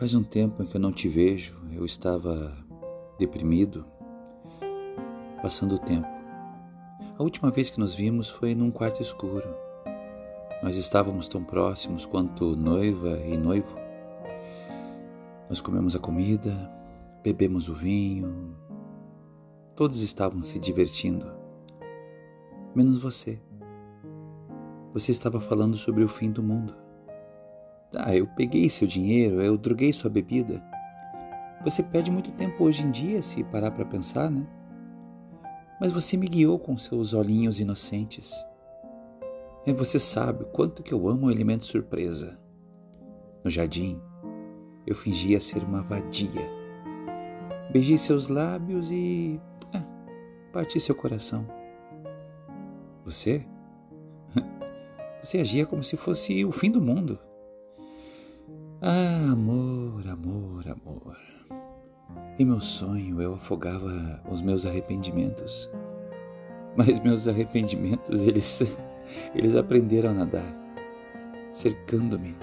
Faz um tempo em que eu não te vejo, eu estava deprimido, passando o tempo. A última vez que nos vimos foi num quarto escuro. Nós estávamos tão próximos quanto noiva e noivo. Nós comemos a comida, bebemos o vinho. Todos estavam se divertindo, menos você. Você estava falando sobre o fim do mundo. Ah, eu peguei seu dinheiro, eu droguei sua bebida. Você perde muito tempo hoje em dia se parar para pensar, né? Mas você me guiou com seus olhinhos inocentes. E você sabe o quanto que eu amo o elemento surpresa. No jardim, eu fingia ser uma vadia. Beijei seus lábios e. Ah, parti seu coração. Você? Você agia como se fosse o fim do mundo. Ah, amor, amor, amor. Em meu sonho eu afogava os meus arrependimentos. Mas meus arrependimentos, eles, eles aprenderam a nadar, cercando-me,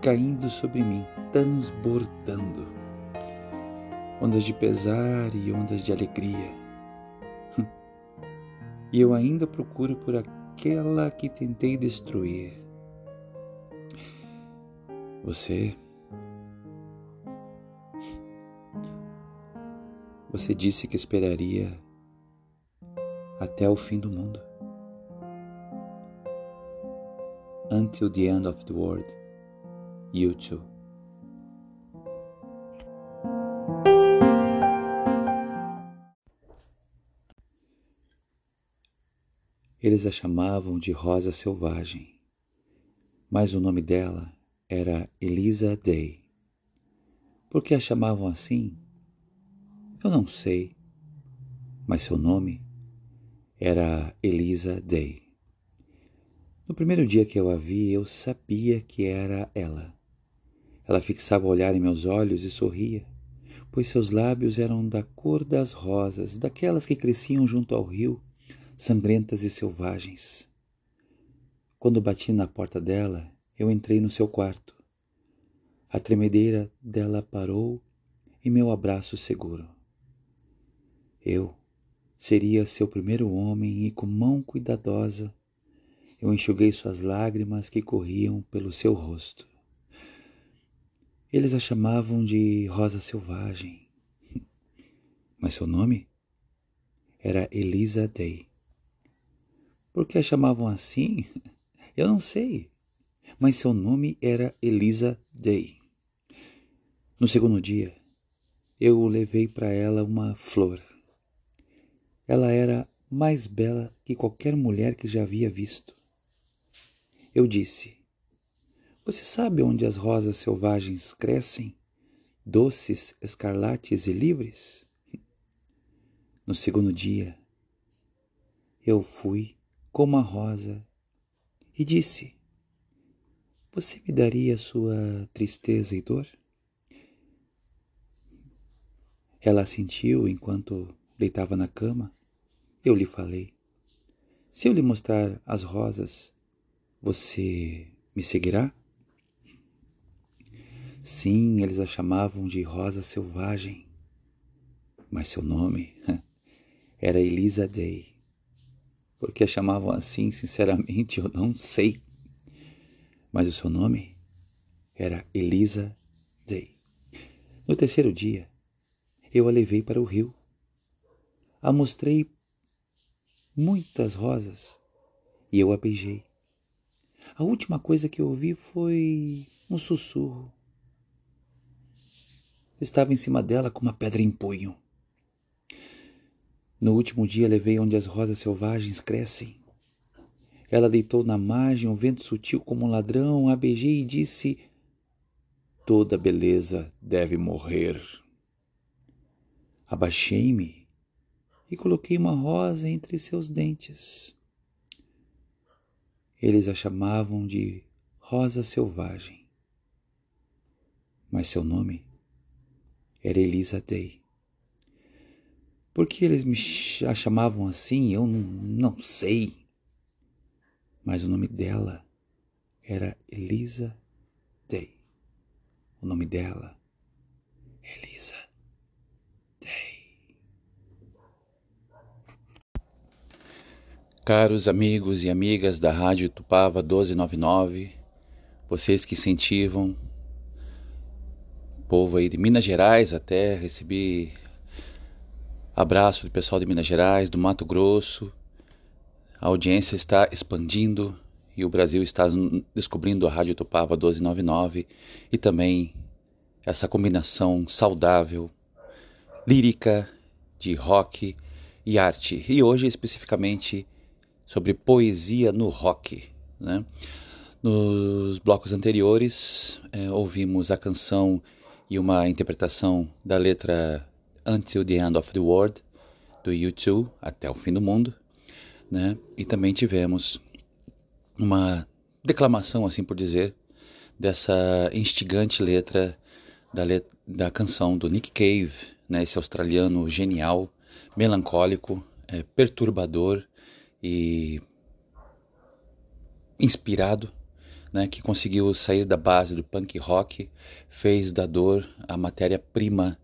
caindo sobre mim, transbordando. Ondas de pesar e ondas de alegria. E eu ainda procuro por aquela que tentei destruir você. Você disse que esperaria até o fim do mundo. Until the end of the world, you too. Eles a chamavam de Rosa Selvagem, mas o nome dela era Elisa Day. Por que a chamavam assim? Eu não sei, mas seu nome era Elisa Day. No primeiro dia que eu a vi, eu sabia que era ela. Ela fixava o olhar em meus olhos e sorria, pois seus lábios eram da cor das rosas, daquelas que cresciam junto ao rio, sangrentas e selvagens. Quando bati na porta dela, eu entrei no seu quarto. A tremedeira dela parou em meu abraço seguro. Eu seria seu primeiro homem e com mão cuidadosa eu enxuguei suas lágrimas que corriam pelo seu rosto. Eles a chamavam de Rosa Selvagem, mas seu nome era Elisa Day. Por que a chamavam assim? Eu não sei mas seu nome era Elisa Day. No segundo dia, eu levei para ela uma flor. Ela era mais bela que qualquer mulher que já havia visto. Eu disse: Você sabe onde as rosas selvagens crescem, doces, escarlates e livres? No segundo dia, eu fui como a rosa e disse: você me daria sua tristeza e dor? Ela sentiu enquanto deitava na cama. Eu lhe falei: Se eu lhe mostrar as rosas, você me seguirá? Sim, eles a chamavam de Rosa Selvagem, mas seu nome era Elisa Day. Por que a chamavam assim, sinceramente, eu não sei mas o seu nome era Elisa Day. No terceiro dia, eu a levei para o rio. A mostrei muitas rosas e eu a beijei. A última coisa que eu ouvi foi um sussurro. Estava em cima dela com uma pedra em punho. No último dia levei onde as rosas selvagens crescem. Ela deitou na margem, um vento sutil como um ladrão, a beijei e disse: Toda beleza deve morrer. Abaixei-me e coloquei uma rosa entre seus dentes. Eles a chamavam de Rosa Selvagem, mas seu nome era Elisa Day. Por que eles me a chamavam assim, eu não, não sei mas o nome dela era Elisa Day. O nome dela, Elisa Day. Caros amigos e amigas da Rádio Tupava 1299, vocês que incentivam povo aí de Minas Gerais até recebi abraço do pessoal de Minas Gerais, do Mato Grosso. A audiência está expandindo e o Brasil está descobrindo a Rádio Tupava 1299 e também essa combinação saudável, lírica, de rock e arte. E hoje especificamente sobre poesia no rock. Né? Nos blocos anteriores é, ouvimos a canção e uma interpretação da letra Until the End of the World, do U2, Até o Fim do Mundo, né? E também tivemos uma declamação, assim por dizer, dessa instigante letra da, let da canção do Nick Cave, né? Esse australiano genial, melancólico, é, perturbador e inspirado né, que conseguiu sair da base do punk rock, fez da dor a matéria-prima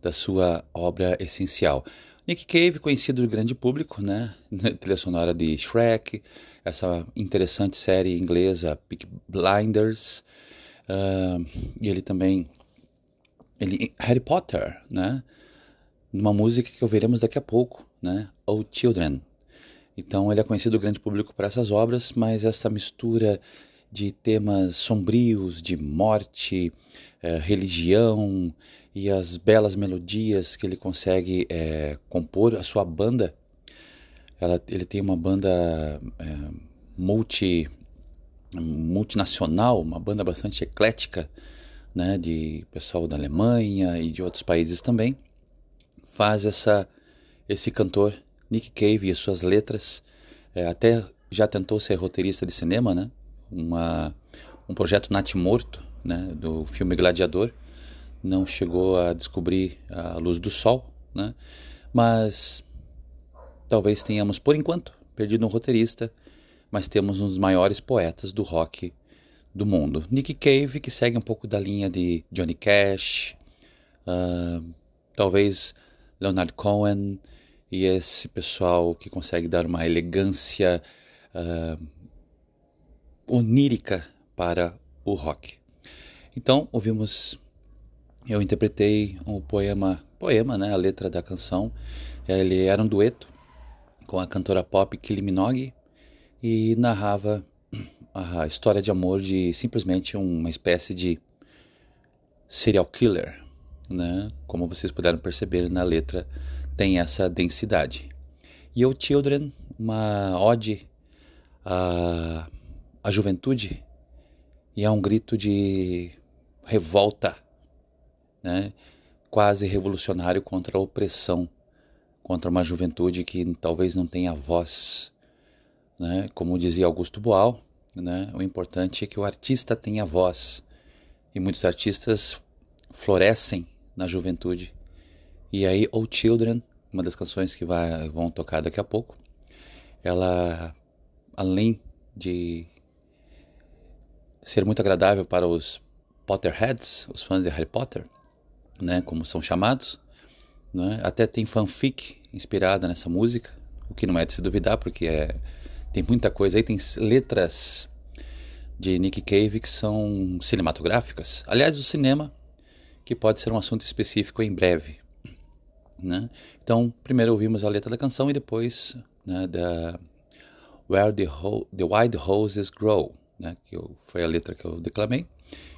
da sua obra essencial. Nick Cave, conhecido do grande público, né, trilha sonora de Shrek, essa interessante série inglesa Peak Blinders, uh, e ele também, ele, Harry Potter, né, uma música que ouviremos daqui a pouco, né, Oh Children. Então ele é conhecido do grande público por essas obras, mas essa mistura de temas sombrios, de morte, é, religião e as belas melodias que ele consegue é, compor. A sua banda, ela, ele tem uma banda é, multi, multinacional, uma banda bastante eclética, né, de pessoal da Alemanha e de outros países também. Faz essa, esse cantor Nick Cave e suas letras, é, até já tentou ser roteirista de cinema, né? uma, um projeto natimorto né, do filme Gladiador. Não chegou a descobrir a luz do sol, né? mas talvez tenhamos, por enquanto, perdido um roteirista, mas temos um dos maiores poetas do rock do mundo. Nick Cave, que segue um pouco da linha de Johnny Cash, uh, talvez Leonard Cohen, e esse pessoal que consegue dar uma elegância uh, onírica para o rock. Então, ouvimos, eu interpretei o um poema, poema, né, a letra da canção. Ele era um dueto com a cantora pop Kylie Minogue e narrava a história de amor de simplesmente uma espécie de serial killer, né? Como vocês puderam perceber na letra, tem essa densidade. E o Children, uma ode a a juventude e há um grito de revolta, né? quase revolucionário contra a opressão, contra uma juventude que talvez não tenha voz. Né? Como dizia Augusto Boal, né? o importante é que o artista tenha voz. E muitos artistas florescem na juventude. E aí, Oh Children, uma das canções que vai, vão tocar daqui a pouco, ela, além de ser muito agradável para os Potterheads, os fãs de Harry Potter, né, como são chamados. Né? Até tem fanfic inspirada nessa música, o que não é de se duvidar, porque é, tem muita coisa aí, tem letras de Nick Cave que são cinematográficas. Aliás, o cinema, que pode ser um assunto específico em breve. Né? Então, primeiro ouvimos a letra da canção e depois né, da Where the, the Wild Roses Grow né, que eu, foi a letra que eu declamei.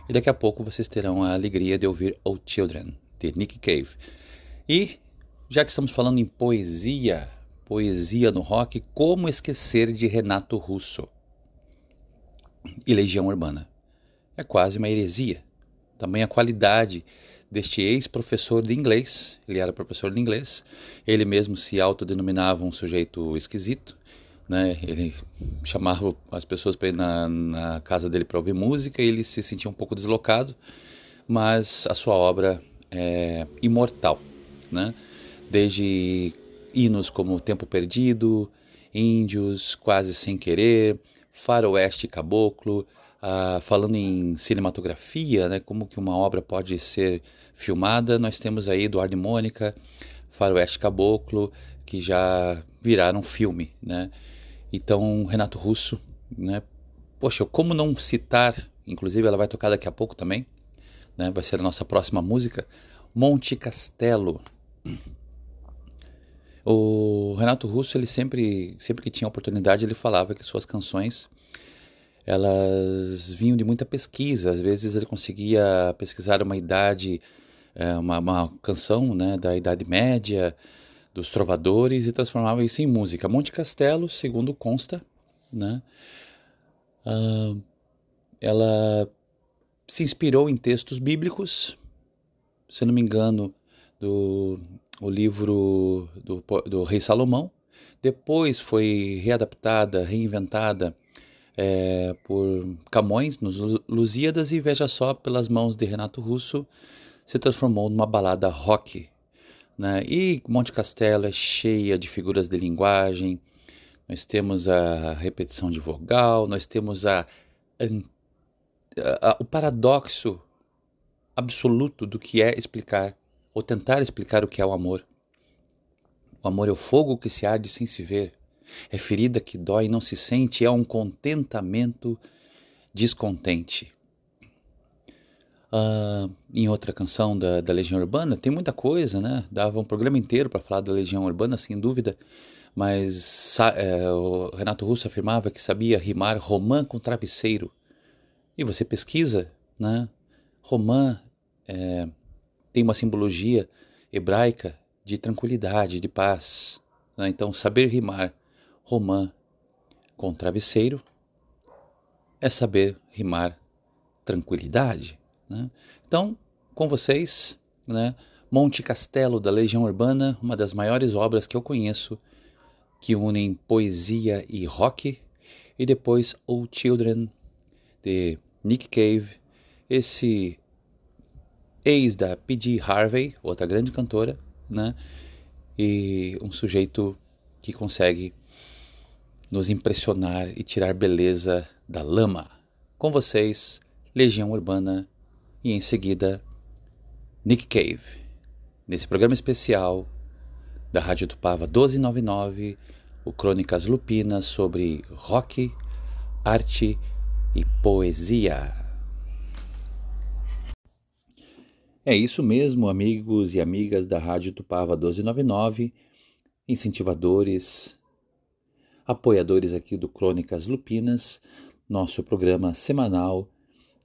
E daqui a pouco vocês terão a alegria de ouvir Oh Children, de Nick Cave. E, já que estamos falando em poesia, poesia no rock, como esquecer de Renato Russo e Legião Urbana? É quase uma heresia. Também a qualidade deste ex-professor de inglês, ele era professor de inglês, ele mesmo se autodenominava um sujeito esquisito, né? Ele chamava as pessoas para ir na, na casa dele para ouvir música e ele se sentia um pouco deslocado, mas a sua obra é imortal, né? Desde hinos como Tempo Perdido, Índios, Quase Sem Querer, Faroeste Caboclo, ah, falando em cinematografia, né, como que uma obra pode ser filmada, nós temos aí Eduardo e Mônica, Faroeste Caboclo, que já viraram filme, né? Então, Renato Russo, né? Poxa, como não citar, inclusive ela vai tocar daqui a pouco também, né? Vai ser a nossa próxima música, Monte Castelo. O Renato Russo, ele sempre, sempre que tinha oportunidade, ele falava que suas canções elas vinham de muita pesquisa. Às vezes ele conseguia pesquisar uma idade, é, uma, uma canção né, da Idade Média, dos trovadores e transformava isso em música. Monte Castelo, segundo consta, né, uh, ela se inspirou em textos bíblicos, se não me engano, do o livro do, do rei Salomão. Depois foi readaptada, reinventada é, por Camões nos Lusíadas e veja só pelas mãos de Renato Russo se transformou numa balada rock. Né? E Monte Castelo é cheia de figuras de linguagem. Nós temos a repetição de vogal, nós temos a, a, a, o paradoxo absoluto do que é explicar ou tentar explicar o que é o amor. O amor é o fogo que se arde sem se ver. É ferida que dói e não se sente, é um contentamento descontente. Uh, em outra canção da, da Legião Urbana, tem muita coisa, né? Dava um programa inteiro para falar da Legião Urbana, sem dúvida, mas é, o Renato Russo afirmava que sabia rimar romã com travesseiro. E você pesquisa, né? Romã é, tem uma simbologia hebraica de tranquilidade, de paz. Né? Então, saber rimar romã com travesseiro é saber rimar tranquilidade. Né? Então, com vocês, né, Monte Castelo da Legião Urbana, uma das maiores obras que eu conheço, que unem poesia e rock, e depois Old Children, de Nick Cave, esse ex da P.G. Harvey, outra grande cantora, né? E um sujeito que consegue nos impressionar e tirar beleza da lama. Com vocês, Legião Urbana e em seguida Nick Cave. Nesse programa especial da Rádio Tupava 1299, o Crônicas Lupinas sobre rock, arte e poesia. É isso mesmo, amigos e amigas da Rádio Tupava 1299, incentivadores, apoiadores aqui do Crônicas Lupinas, nosso programa semanal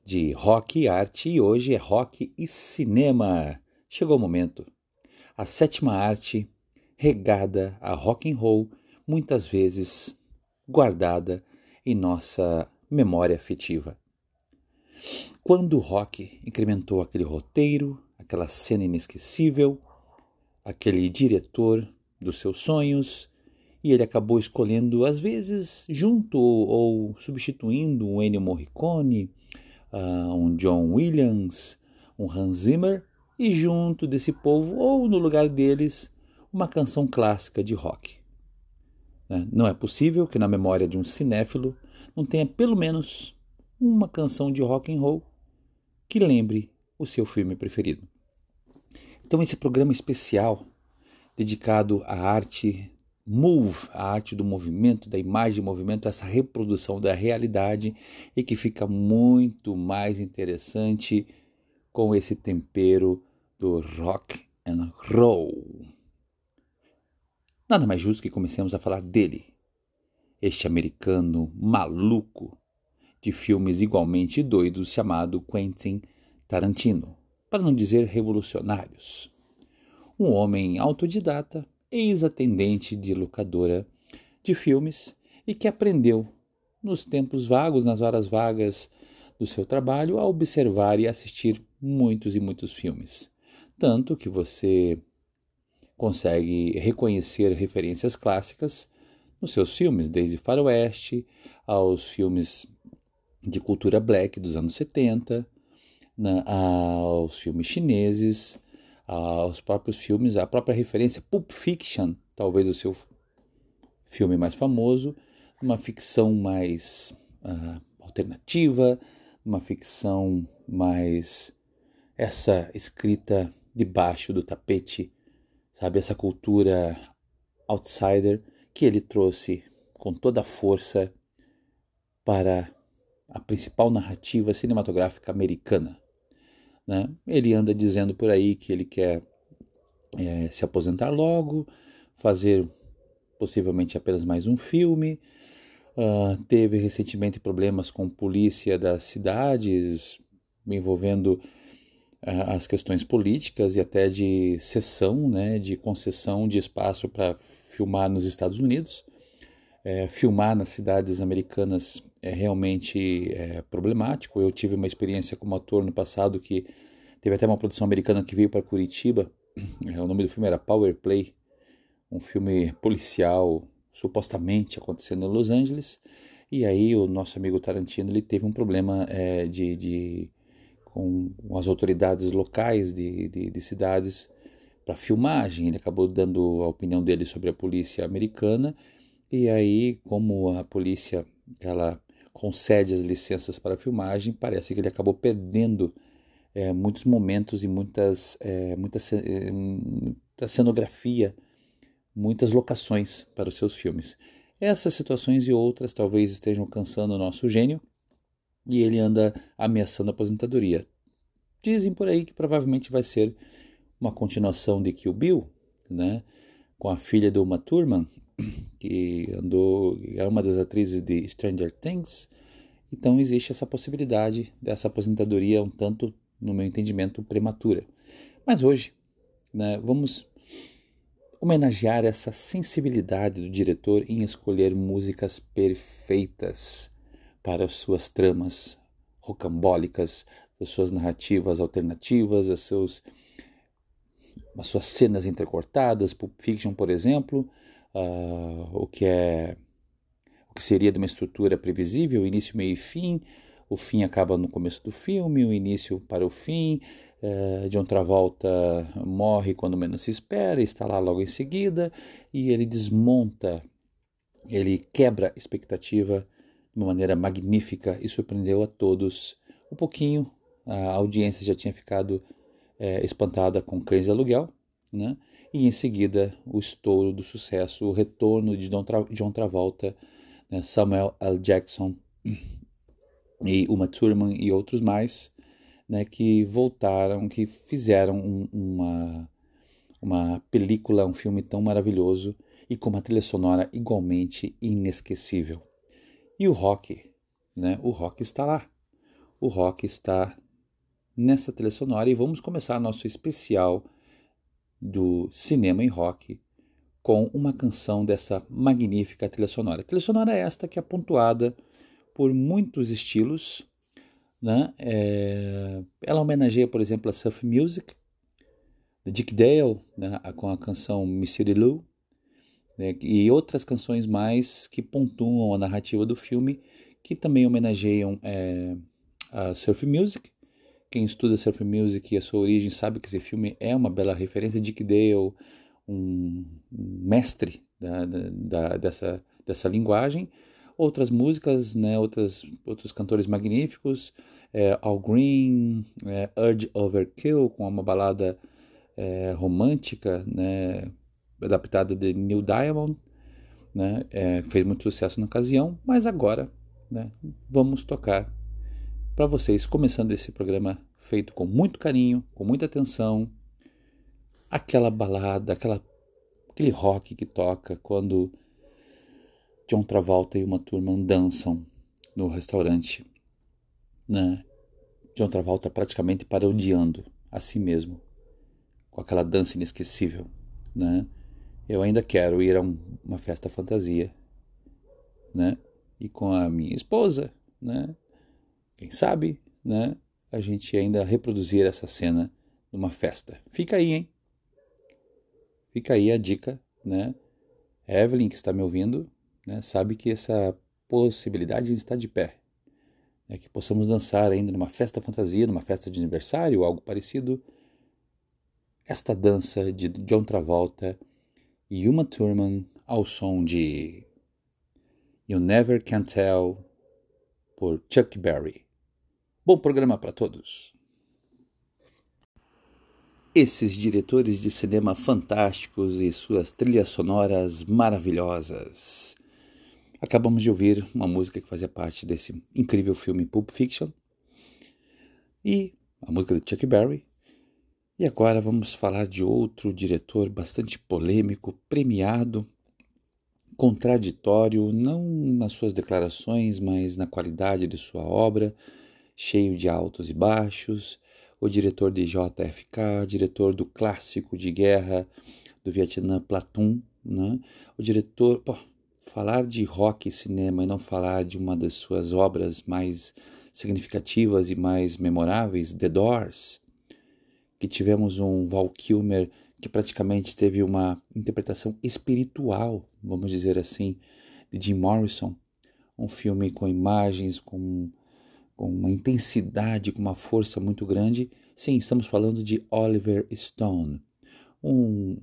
de rock e arte, e hoje é rock e cinema. Chegou o momento. A sétima arte, regada a rock and roll, muitas vezes guardada em nossa memória afetiva. Quando o rock incrementou aquele roteiro, aquela cena inesquecível, aquele diretor dos seus sonhos, e ele acabou escolhendo, às vezes, junto ou substituindo um Ennio Morricone, uh, um John Williams, um Hans Zimmer, e junto desse povo, ou no lugar deles, uma canção clássica de rock. Né? Não é possível que na memória de um cinéfilo não tenha pelo menos uma canção de rock and roll que lembre o seu filme preferido. Então esse programa especial dedicado à arte move, a arte do movimento, da imagem de movimento, essa reprodução da realidade e que fica muito mais interessante com esse tempero do rock and roll. Nada mais justo que comecemos a falar dele, este americano maluco de filmes igualmente doidos chamado Quentin Tarantino, para não dizer revolucionários. Um homem autodidata ex-atendente de locadora de filmes e que aprendeu, nos tempos vagos, nas horas vagas do seu trabalho, a observar e assistir muitos e muitos filmes. Tanto que você consegue reconhecer referências clássicas nos seus filmes, desde Faroeste aos filmes de cultura black dos anos 70, na, aos filmes chineses, aos próprios filmes, a própria referência Pulp Fiction, talvez o seu filme mais famoso, uma ficção mais uh, alternativa, uma ficção mais essa escrita debaixo do tapete, sabe, essa cultura outsider que ele trouxe com toda a força para a principal narrativa cinematográfica americana. Né? Ele anda dizendo por aí que ele quer é, se aposentar logo, fazer possivelmente apenas mais um filme. Uh, teve recentemente problemas com polícia das cidades, envolvendo uh, as questões políticas e até de cessão, né, de concessão de espaço para filmar nos Estados Unidos. É, filmar nas cidades americanas é realmente é, problemático. Eu tive uma experiência como ator no passado que teve até uma produção americana que veio para Curitiba. É, o nome do filme era Power Play, um filme policial supostamente acontecendo em Los Angeles. E aí o nosso amigo Tarantino ele teve um problema é, de, de, com as autoridades locais de, de, de cidades para filmagem. Ele acabou dando a opinião dele sobre a polícia americana. E aí, como a polícia ela concede as licenças para filmagem, parece que ele acabou perdendo é, muitos momentos e muitas, é, muita, é, muita cenografia, muitas locações para os seus filmes. Essas situações e outras talvez estejam cansando o nosso gênio e ele anda ameaçando a aposentadoria. Dizem por aí que provavelmente vai ser uma continuação de Kill Bill, né? com a filha do Uma Thurman, que andou, é uma das atrizes de Stranger Things. Então existe essa possibilidade dessa aposentadoria um tanto, no meu entendimento, prematura. Mas hoje, né, vamos homenagear essa sensibilidade do diretor em escolher músicas perfeitas para as suas tramas rocambólicas, as suas narrativas alternativas, as, seus, as suas cenas entrecortadas, Pulp Fiction, por exemplo, uh, o que é o que seria de uma estrutura previsível, início, meio e fim. O fim acaba no começo do filme, o início para o fim. Uh, John Travolta morre quando menos se espera, está lá logo em seguida e ele desmonta, ele quebra a expectativa de uma maneira magnífica e surpreendeu a todos. Um pouquinho, a audiência já tinha ficado é, espantada com Cães de Aluguel, né? E em seguida o estouro do sucesso, o retorno de John Travolta, né, Samuel L. Jackson e Uma Thurman e outros mais, né, que voltaram, que fizeram um, uma, uma película, um filme tão maravilhoso e com uma trilha sonora igualmente inesquecível. E o rock, né, o rock está lá. O rock está nessa trilha sonora e vamos começar nosso especial do cinema em rock com uma canção dessa magnífica trilha sonora. A trilha sonora é esta que é pontuada por muitos estilos. Né? É... Ela homenageia, por exemplo, a surf music, de Dick Dale, né? com a canção Missy Lou, né? e outras canções mais que pontuam a narrativa do filme, que também homenageiam é, a surf music quem estuda surf music e a sua origem sabe que esse filme é uma bela referência. Dick Dale, um mestre da, da, dessa, dessa linguagem. Outras músicas, né, outras, outros cantores magníficos, é, Al Green, é, Urge Overkill, com uma balada é, romântica, né, adaptada de Neil Diamond, né, é, fez muito sucesso na ocasião, mas agora né, vamos tocar para vocês, começando esse programa feito com muito carinho, com muita atenção, aquela balada, aquela, aquele rock que toca quando John Travolta e uma turma dançam no restaurante. Né? John Travolta praticamente parodiando a si mesmo, com aquela dança inesquecível. Né? Eu ainda quero ir a um, uma festa fantasia, né? E com a minha esposa, né? Quem sabe, né? A gente ainda reproduzir essa cena numa festa. Fica aí, hein? Fica aí a dica, né? Evelyn, que está me ouvindo, né, sabe que essa possibilidade está de pé. É que possamos dançar ainda numa festa fantasia, numa festa de aniversário algo parecido. Esta dança de John Travolta e Uma Thurman ao som de You Never Can Tell por Chuck Berry. Bom programa para todos. Esses diretores de cinema fantásticos e suas trilhas sonoras maravilhosas. Acabamos de ouvir uma música que fazia parte desse incrível filme Pulp Fiction e a música de Chuck Berry. E agora vamos falar de outro diretor bastante polêmico, premiado, contraditório, não nas suas declarações, mas na qualidade de sua obra, cheio de altos e baixos. O diretor de JFK, diretor do clássico de guerra do Vietnã, Platoon, né? O diretor, pô, falar de rock e cinema e não falar de uma das suas obras mais significativas e mais memoráveis, The Doors, que tivemos um Val Kilmer que praticamente teve uma interpretação espiritual, vamos dizer assim, de Jim Morrison, um filme com imagens, com, com uma intensidade, com uma força muito grande. Sim, estamos falando de Oliver Stone, um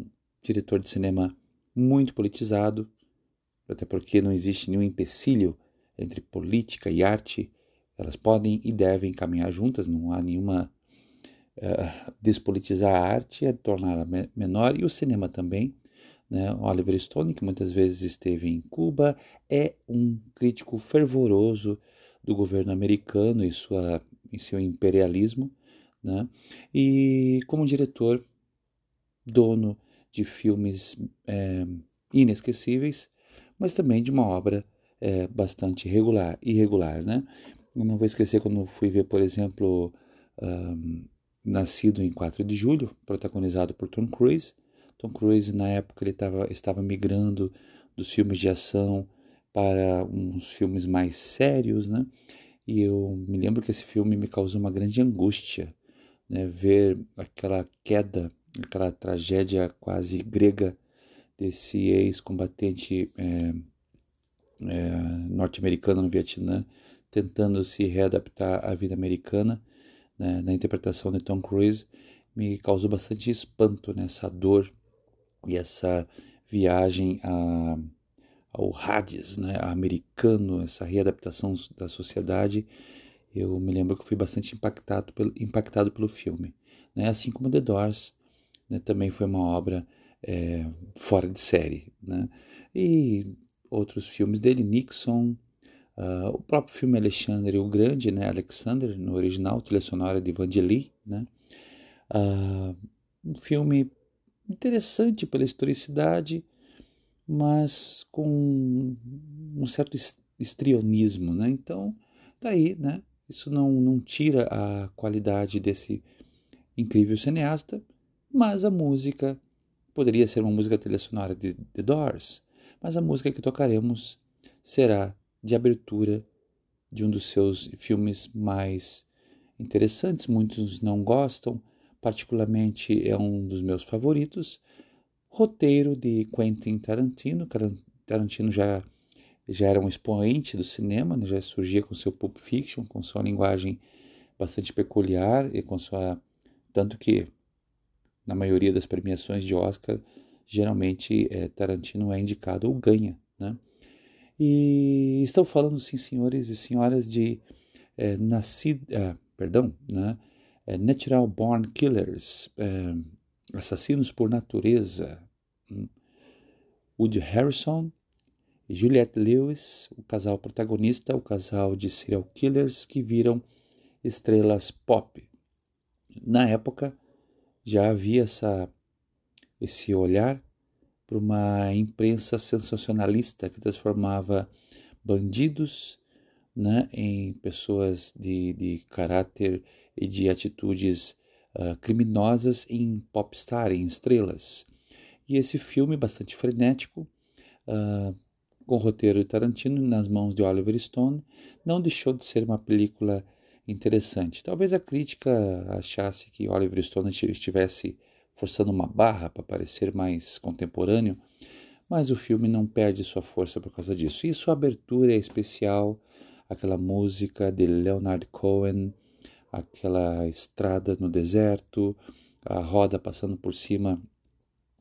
diretor de cinema muito politizado, até porque não existe nenhum empecilho entre política e arte, elas podem e devem caminhar juntas, não há nenhuma uh, despolitizar a arte é torná-la menor e o cinema também. Né? Oliver Stone, que muitas vezes esteve em Cuba, é um crítico fervoroso do governo americano e, sua, seu imperialismo, né? e como diretor, dono de filmes é, inesquecíveis, mas também de uma obra é, bastante regular, irregular, né? Eu não vou esquecer quando fui ver, por exemplo, um, Nascido em 4 de Julho, protagonizado por Tom Cruise. Tom Cruise, na época, ele tava, estava migrando dos filmes de ação para uns filmes mais sérios, né? E eu me lembro que esse filme me causou uma grande angústia, né? Ver aquela queda, aquela tragédia quase grega desse ex-combatente é, é, norte-americano no Vietnã, tentando se readaptar à vida americana, né, na interpretação de Tom Cruise, me causou bastante espanto, né, essa dor e essa viagem a, ao Hades, né, americano, essa readaptação da sociedade. Eu me lembro que fui bastante impactado pelo, impactado pelo filme. Né, assim como The Doors, né, também foi uma obra é, fora de série. Né? E outros filmes dele, Nixon, uh, o próprio filme Alexandre o Grande, né? Alexander, no original, trilha sonora de Vangelis, né? Uh, um filme interessante pela historicidade, mas com um certo estrionismo, né? Então, daí, tá né? Isso não, não tira a qualidade desse incrível cineasta, mas a música Poderia ser uma música trilha sonora de The Doors, mas a música que tocaremos será de abertura de um dos seus filmes mais interessantes. Muitos não gostam, particularmente é um dos meus favoritos. Roteiro de Quentin Tarantino. Tarantino já, já era um expoente do cinema, né? já surgia com seu Pulp Fiction, com sua linguagem bastante peculiar e com sua. Tanto que na maioria das premiações de Oscar, geralmente é, Tarantino é indicado ou ganha, né? E estou falando, sim, senhores e senhoras, de é, nascido, ah, perdão, né? É, Natural Born Killers, é, assassinos por natureza. Hum. Woody Harrison e Juliette Lewis, o casal protagonista, o casal de serial killers que viram estrelas pop. Na época, já havia essa, esse olhar para uma imprensa sensacionalista que transformava bandidos né, em pessoas de, de caráter e de atitudes uh, criminosas em popstar, em estrelas. E esse filme, bastante frenético, uh, com roteiro de Tarantino nas mãos de Oliver Stone, não deixou de ser uma película interessante. Talvez a crítica achasse que Oliver Stone estivesse forçando uma barra para parecer mais contemporâneo, mas o filme não perde sua força por causa disso. E sua abertura é especial, aquela música de Leonard Cohen, aquela estrada no deserto, a roda passando por cima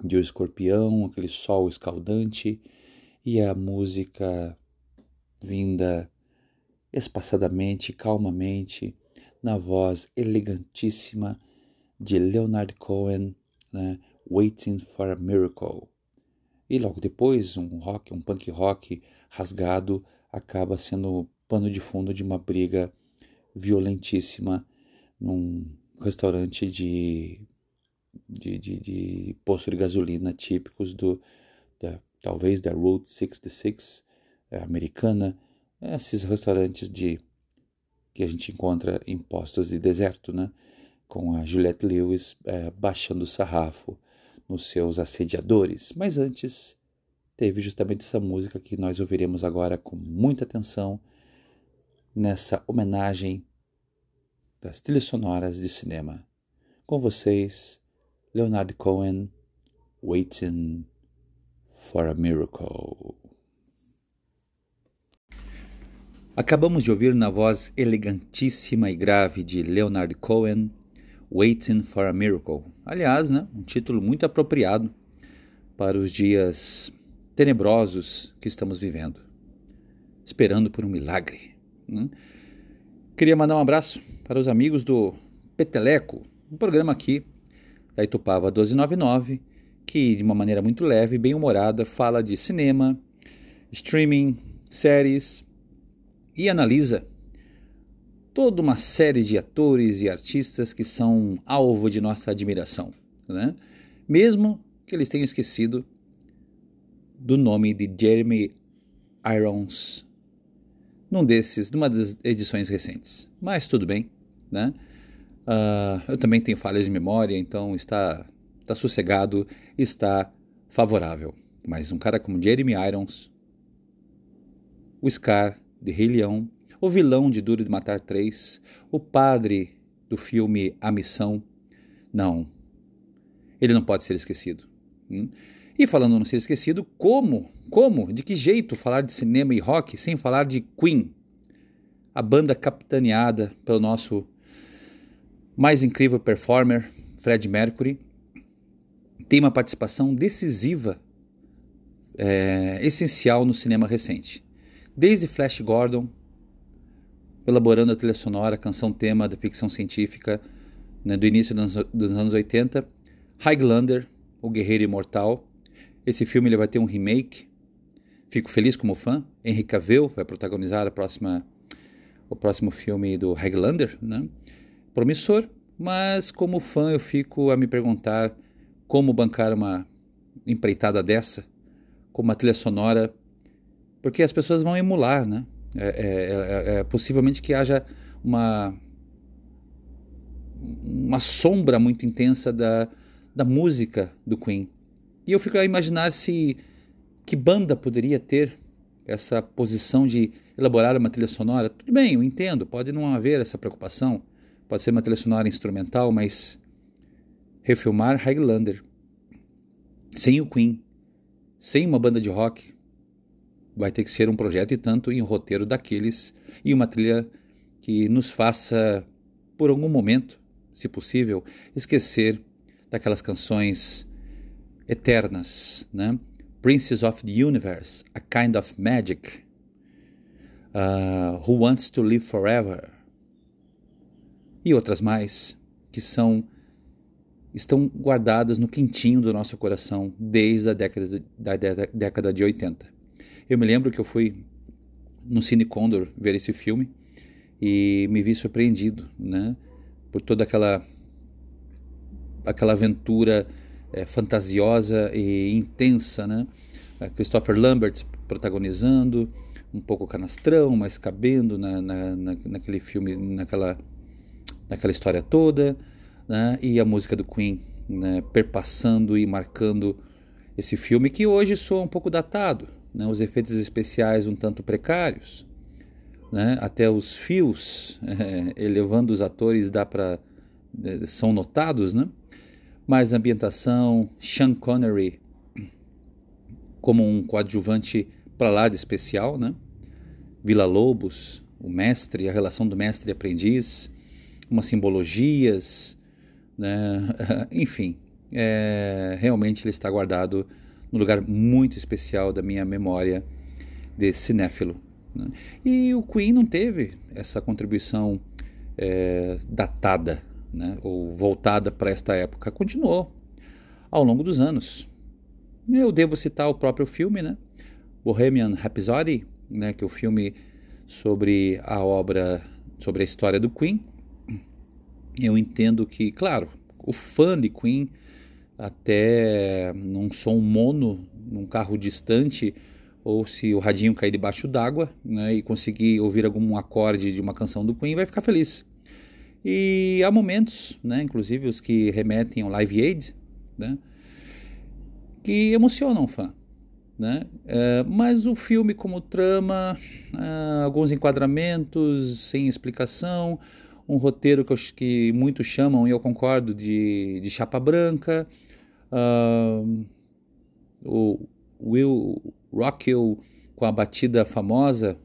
de um escorpião, aquele sol escaldante e a música vinda espaçadamente, calmamente, na voz elegantíssima de Leonard Cohen, né? Waiting for a Miracle. E logo depois, um rock, um punk rock rasgado acaba sendo pano de fundo de uma briga violentíssima num restaurante de, de, de, de posto de gasolina típicos do da, talvez da Route 66 é, americana, esses restaurantes de que a gente encontra em postos de deserto, né? com a Juliette Lewis é, baixando o sarrafo nos seus assediadores. Mas antes, teve justamente essa música que nós ouviremos agora com muita atenção nessa homenagem das trilhas sonoras de cinema. Com vocês, Leonard Cohen, Waiting for a Miracle. Acabamos de ouvir na voz elegantíssima e grave de Leonard Cohen, Waiting for a Miracle. Aliás, né, um título muito apropriado para os dias tenebrosos que estamos vivendo, esperando por um milagre. Né? Queria mandar um abraço para os amigos do Peteleco, um programa aqui da Itupava 1299, que de uma maneira muito leve e bem humorada fala de cinema, streaming, séries e analisa toda uma série de atores e artistas que são alvo de nossa admiração, né? mesmo que eles tenham esquecido do nome de Jeremy Irons num desses, numa das edições recentes. Mas tudo bem, né? Uh, eu também tenho falhas de memória, então está, está sossegado, está favorável. Mas um cara como Jeremy Irons, o Scar de Rei Leão, o vilão de Duro de Matar 3, o padre do filme A Missão. Não, ele não pode ser esquecido. Hum? E falando não ser esquecido, como, como, de que jeito falar de cinema e rock sem falar de Queen? A banda capitaneada pelo nosso mais incrível performer, Fred Mercury, tem uma participação decisiva, é, essencial no cinema recente. Desde Flash Gordon, elaborando a trilha sonora, a canção tema da ficção científica né, do início dos, dos, anos 80, Highlander, O Guerreiro Imortal. Esse filme ele vai ter um remake. Fico feliz como fã. Henry Cavill vai protagonizar a próxima, o próximo filme do Highlander. Né? Promissor, mas como fã eu fico a me perguntar como bancar uma empreitada dessa, com uma trilha sonora porque as pessoas vão emular, né? É, é, é, é, possivelmente que haja uma uma sombra muito intensa da, da música do Queen. E eu fico a imaginar se que banda poderia ter essa posição de elaborar uma trilha sonora. Tudo bem, eu entendo, pode não haver essa preocupação, pode ser uma trilha sonora instrumental, mas refilmar Highlander sem o Queen, sem uma banda de rock, vai ter que ser um projeto e tanto em um roteiro daqueles e uma trilha que nos faça, por algum momento, se possível, esquecer daquelas canções eternas, né? Princes of the Universe, A Kind of Magic, uh, Who Wants to Live Forever e outras mais que são estão guardadas no quentinho do nosso coração desde a década de, da década de 80. Eu me lembro que eu fui no Cine Condor ver esse filme e me vi surpreendido, né, por toda aquela aquela aventura é, fantasiosa e intensa, né? Christopher Lambert protagonizando, um pouco canastrão, mas cabendo na, na, na, naquele filme, naquela, naquela história toda, né? e a música do Queen né? perpassando e marcando esse filme que hoje soa um pouco datado, né, os efeitos especiais um tanto precários, né, até os fios é, elevando os atores dá para é, são notados, né? Mas a ambientação, Sean Connery como um coadjuvante para lá de especial, né? Vila Lobos, o mestre, a relação do mestre e aprendiz, umas simbologias, né? enfim, é, realmente ele está guardado num lugar muito especial da minha memória de cinéfilo. Né? E o Queen não teve essa contribuição é, datada né? ou voltada para esta época. Continuou ao longo dos anos. Eu devo citar o próprio filme, né? Bohemian Rhapsody, né? que é o filme sobre a obra, sobre a história do Queen. Eu entendo que, claro, o fã de Queen, até num som mono, num carro distante, ou se o radinho cair debaixo d'água né, e conseguir ouvir algum acorde de uma canção do Queen, vai ficar feliz. E há momentos, né, inclusive os que remetem ao Live Aid, né, que emocionam o fã. Né? É, mas o filme como trama, é, alguns enquadramentos sem explicação, um roteiro que, eu, que muitos chamam, e eu concordo, de, de chapa branca, uh, o Will Rockwell com a batida famosa.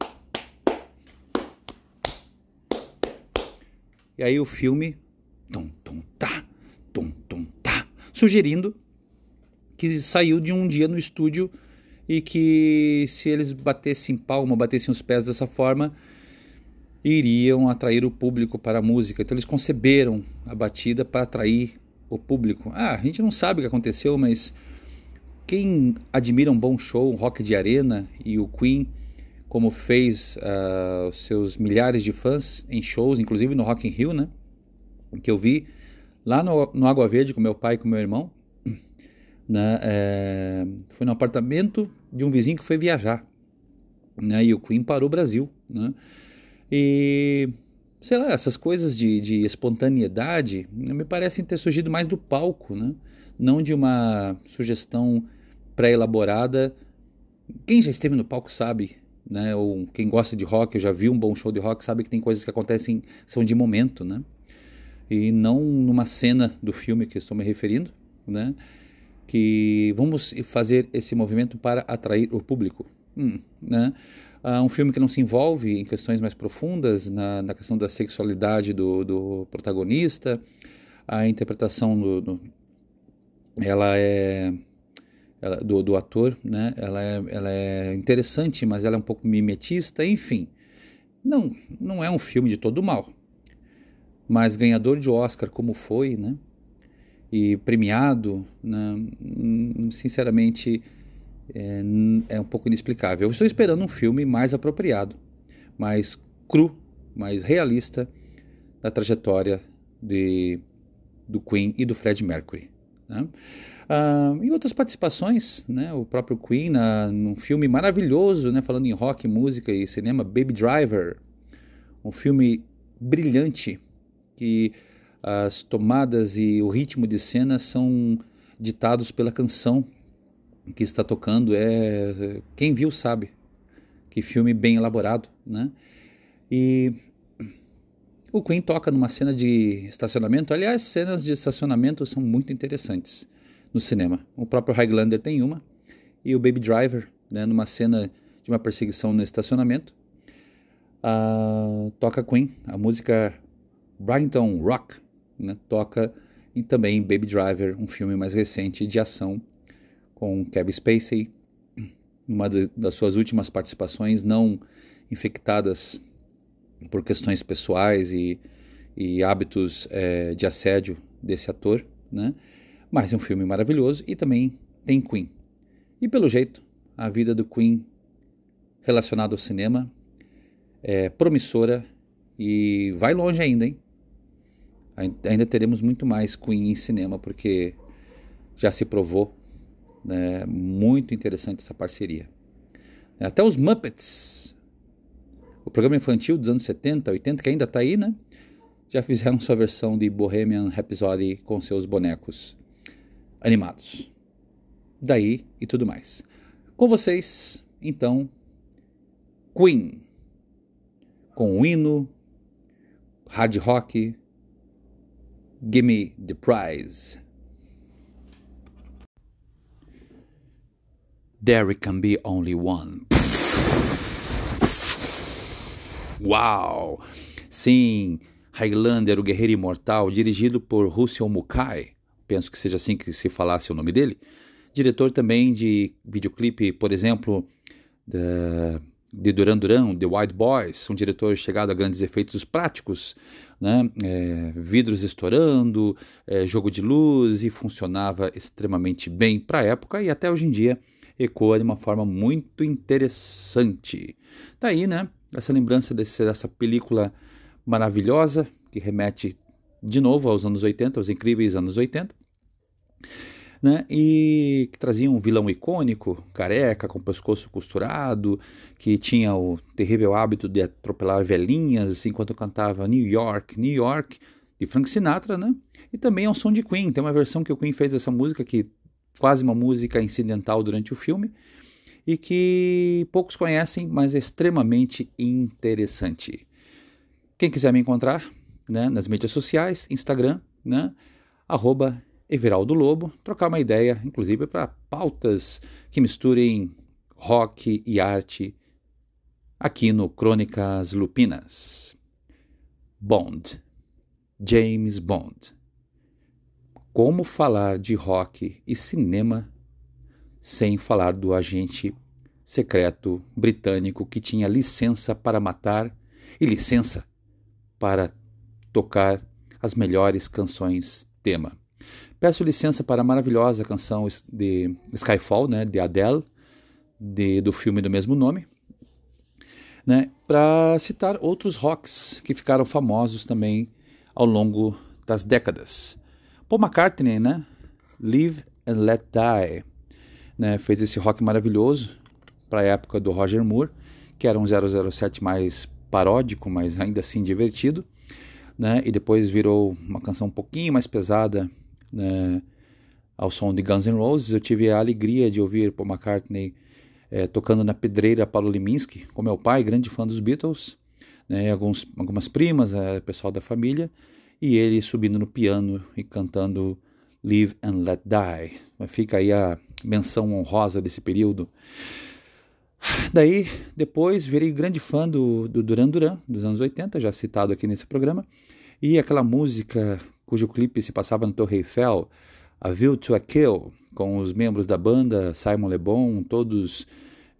E aí o filme, tum, tum, tá, tum, tum, tá, sugerindo que saiu de um dia no estúdio e que se eles batessem palma, batessem os pés dessa forma, iriam atrair o público para a música. Então eles conceberam a batida para atrair o público. Ah, a gente não sabe o que aconteceu, mas quem admira um bom show, um rock de arena e o Queen, como fez uh, seus milhares de fãs em shows, inclusive no Rock in Rio, né? Que eu vi lá no, no Água Verde com meu pai e com meu irmão. Né? É, foi no apartamento de um vizinho que foi viajar. Né? E o Queen parou o Brasil. Né? E sei lá, essas coisas de, de espontaneidade me parecem ter surgido mais do palco, né? não de uma sugestão pré-elaborada. Quem já esteve no palco sabe, né? Ou quem gosta de rock, eu já vi um bom show de rock, sabe que tem coisas que acontecem, são de momento, né? E não numa cena do filme que estou me referindo, né? Que vamos fazer esse movimento para atrair o público, hum, né? Uh, um filme que não se envolve em questões mais profundas, na, na questão da sexualidade do, do protagonista, a interpretação do, do ela é ela, do, do, ator, né? Ela é, ela é interessante, mas ela é um pouco mimetista, enfim. Não, não é um filme de todo mal. Mas ganhador de Oscar como foi, né? E premiado, né? Hum, sinceramente, é, é um pouco inexplicável. Eu estou esperando um filme mais apropriado, mais cru, mais realista da trajetória de, do Queen e do Fred Mercury. Né? Uh, e outras participações, né? o próprio Queen na, num filme maravilhoso, né? falando em rock, música e cinema, Baby Driver, um filme brilhante que as tomadas e o ritmo de cena são ditados pela canção que está tocando. É quem viu sabe que filme bem elaborado, né? E o Queen toca numa cena de estacionamento. Aliás, cenas de estacionamento são muito interessantes no cinema. O próprio Highlander tem uma. E o Baby Driver, né, numa cena de uma perseguição no estacionamento, uh, toca Queen. A música Brighton Rock né, toca e também Baby Driver, um filme mais recente de ação com Kevin Spacey, numa das suas últimas participações não infectadas por questões pessoais e, e hábitos é, de assédio desse ator, né? Mas um filme maravilhoso e também tem Queen. E pelo jeito, a vida do Queen relacionada ao cinema é promissora e vai longe ainda, hein? Ainda teremos muito mais Queen em cinema, porque já se provou né, muito interessante essa parceria. Até os Muppets o programa infantil dos anos 70, 80, que ainda está aí, né? Já fizeram sua versão de Bohemian Rhapsody com seus bonecos animados. Daí e tudo mais. Com vocês, então, Queen. Com o hino, hard rock, Gimme the Prize. There can be only one. Uau! Sim, Highlander, o Guerreiro Imortal, dirigido por Russell Mukai, penso que seja assim que se falasse o nome dele. Diretor também de videoclipe, por exemplo, de Duran Duran, The White Boys, um diretor chegado a grandes efeitos práticos, né? É, vidros estourando, é, jogo de luz e funcionava extremamente bem para a época e até hoje em dia ecoa de uma forma muito interessante. Daí, tá né? Essa lembrança desse, dessa película maravilhosa que remete de novo aos anos 80, aos incríveis anos 80 né? E que trazia um vilão icônico, careca, com o pescoço costurado, que tinha o terrível hábito de atropelar velhinhas enquanto cantava New York, New York, de Frank Sinatra, né? E também é um som de Queen. Tem uma versão que o Queen fez dessa música que quase uma música incidental durante o filme e que poucos conhecem, mas é extremamente interessante. Quem quiser me encontrar, né, nas mídias sociais, Instagram, né, arroba Everaldo Lobo, trocar uma ideia, inclusive para pautas que misturem rock e arte aqui no Crônicas Lupinas. Bond, James Bond. Como falar de rock e cinema sem falar do agente secreto britânico que tinha licença para matar e licença para tocar as melhores canções tema. Peço licença para a maravilhosa canção de Skyfall, né, de Adele, de, do filme do mesmo nome, né, para citar outros rocks que ficaram famosos também ao longo das décadas. Paul McCartney, né, Live and Let Die, né, fez esse rock maravilhoso para a época do Roger Moore, que era um 007 mais paródico, mas ainda assim divertido, né, e depois virou uma canção um pouquinho mais pesada né, ao som de Guns N' Roses. Eu tive a alegria de ouvir Paul McCartney é, tocando na pedreira Paulo Liminski, com meu pai, grande fã dos Beatles, né, alguns, algumas primas, é, pessoal da família, e ele subindo no piano e cantando Live and Let Die. Fica aí a menção honrosa desse período. Daí, depois, virei grande fã do, do Duran Duran, dos anos 80, já citado aqui nesse programa, e aquela música cujo clipe se passava no Torre Eiffel, A View to a Kill, com os membros da banda, Simon Le Bon, todos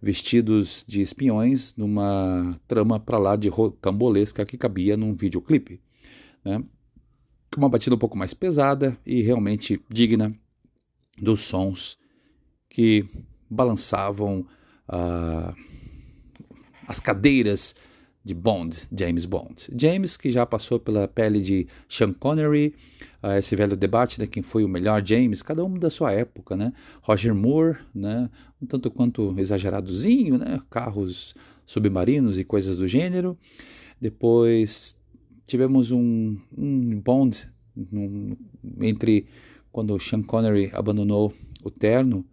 vestidos de espiões, numa trama para lá de rocambolesca que cabia num videoclipe. Né? Uma batida um pouco mais pesada e realmente digna dos sons que balançavam uh, as cadeiras de Bond, James Bond. James, que já passou pela pele de Sean Connery, uh, esse velho debate de né, quem foi o melhor James, cada um da sua época, né? Roger Moore, né? Um tanto quanto exageradozinho, né? Carros submarinos e coisas do gênero. Depois tivemos um, um Bond um, entre quando Sean Connery abandonou o terno,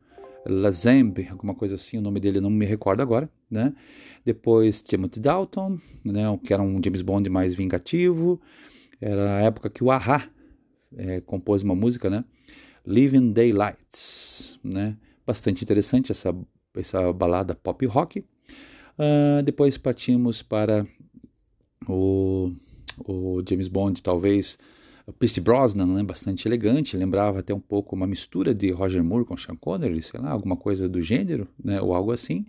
Lazembe, alguma coisa assim, o nome dele não me recordo agora, né? Depois Timothy Dalton, né, que era um James Bond mais vingativo. Era a época que o Aha é, compôs uma música, né? Living Daylights, né? Bastante interessante essa, essa balada pop rock. Uh, depois partimos para o, o James Bond, talvez Pierce Brosnan, né? bastante elegante, lembrava até um pouco uma mistura de Roger Moore com Sean Connery, sei lá, alguma coisa do gênero, né? ou algo assim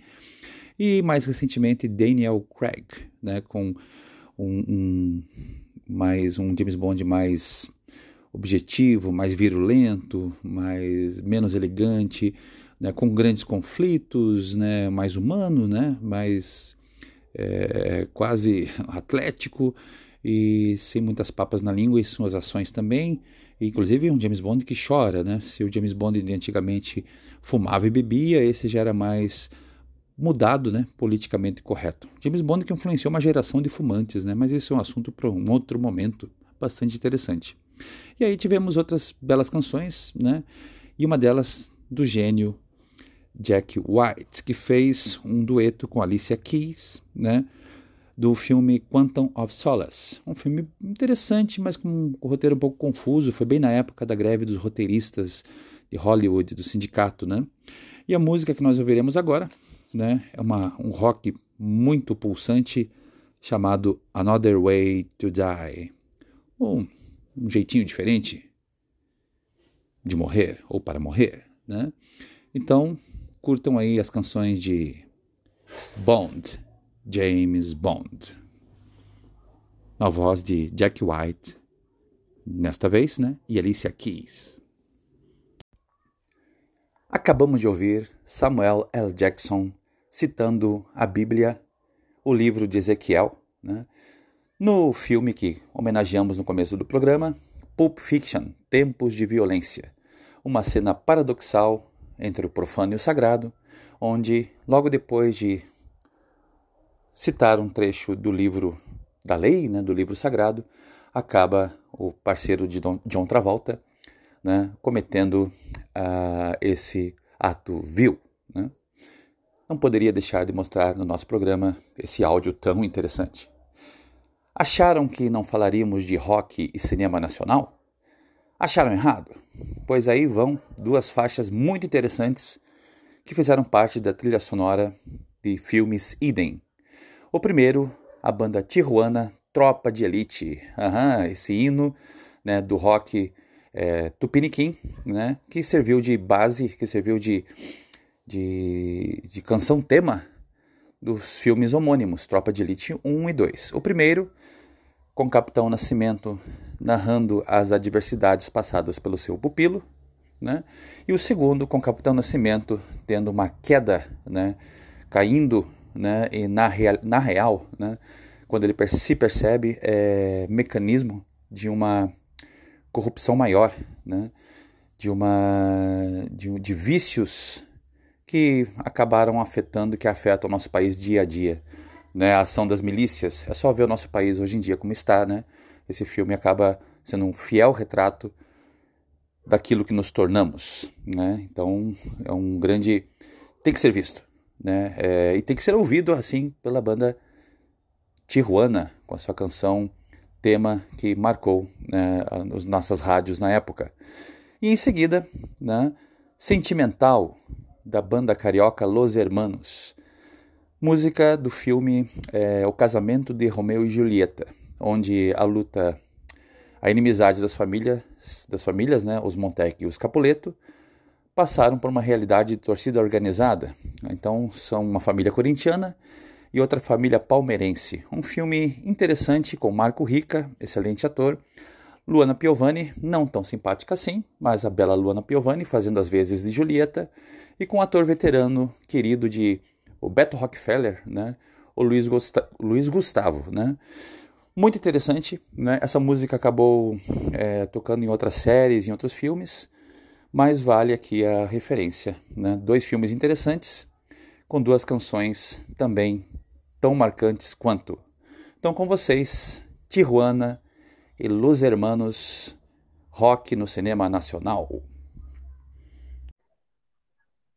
e mais recentemente Daniel Craig, né, com um, um, mais um James Bond mais objetivo, mais virulento, mais menos elegante, né, com grandes conflitos, né, mais humano, né, mais é, quase atlético e sem muitas papas na língua e suas ações também. Inclusive um James Bond que chora, né? Se o James Bond antigamente fumava e bebia, esse já era mais mudado, né, politicamente correto. James Bond que influenciou uma geração de fumantes, né, mas isso é um assunto para um outro momento, bastante interessante. E aí tivemos outras belas canções, né, e uma delas do gênio Jack White, que fez um dueto com Alicia Keys, né, do filme Quantum of Solace. Um filme interessante, mas com um roteiro um pouco confuso, foi bem na época da greve dos roteiristas de Hollywood, do sindicato, né? E a música que nós ouviremos agora né? É uma, um rock muito pulsante chamado Another Way to Die. Um, um jeitinho diferente de morrer ou para morrer, né? Então, curtam aí as canções de Bond, James Bond. Na voz de Jack White, nesta vez, né? E Alicia Keys. Acabamos de ouvir Samuel L. Jackson citando a Bíblia, o livro de Ezequiel, né? no filme que homenageamos no começo do programa, Pulp Fiction Tempos de Violência. Uma cena paradoxal entre o profano e o sagrado, onde, logo depois de citar um trecho do livro da lei, né, do livro sagrado, acaba o parceiro de Don, John Travolta né, cometendo uh, esse ato vil. Né? Não poderia deixar de mostrar no nosso programa esse áudio tão interessante. Acharam que não falaríamos de rock e cinema nacional? Acharam errado? Pois aí vão duas faixas muito interessantes que fizeram parte da trilha sonora de filmes Idem. O primeiro, a banda Tijuana Tropa de Elite. Aham, esse hino né, do rock é, tupiniquim, né, que serviu de base, que serviu de, de, de canção tema dos filmes homônimos, Tropa de Elite 1 e 2. O primeiro com Capitão Nascimento narrando as adversidades passadas pelo seu pupilo, né? e o segundo com Capitão Nascimento tendo uma queda, né? caindo né? e na, real, na real, né? quando ele se percebe, é mecanismo de uma corrupção maior, né? de, uma, de, de vícios que acabaram afetando, que afetam o nosso país dia a dia né, a ação das milícias. É só ver o nosso país hoje em dia como está, né? Esse filme acaba sendo um fiel retrato daquilo que nos tornamos, né? Então é um grande tem que ser visto, né? É, e tem que ser ouvido assim pela banda Tijuana com a sua canção tema que marcou né, as nossas rádios na época. E em seguida, né, Sentimental da banda carioca Los Hermanos Música do filme é, O Casamento de Romeu e Julieta, onde a luta, a inimizade das famílias, das famílias, né, os Montec e os Capuleto, passaram por uma realidade de torcida organizada. Então, são uma família corintiana e outra família palmeirense. Um filme interessante com Marco Rica, excelente ator, Luana Piovani, não tão simpática assim, mas a bela Luana Piovani fazendo as vezes de Julieta, e com um ator veterano querido de o Beto Rockefeller, né? o Luiz, Luiz Gustavo. Né? Muito interessante, né? essa música acabou é, tocando em outras séries, em outros filmes, mas vale aqui a referência. Né? Dois filmes interessantes, com duas canções também tão marcantes quanto. Então, com vocês, Tijuana e Los Hermanos, rock no cinema nacional.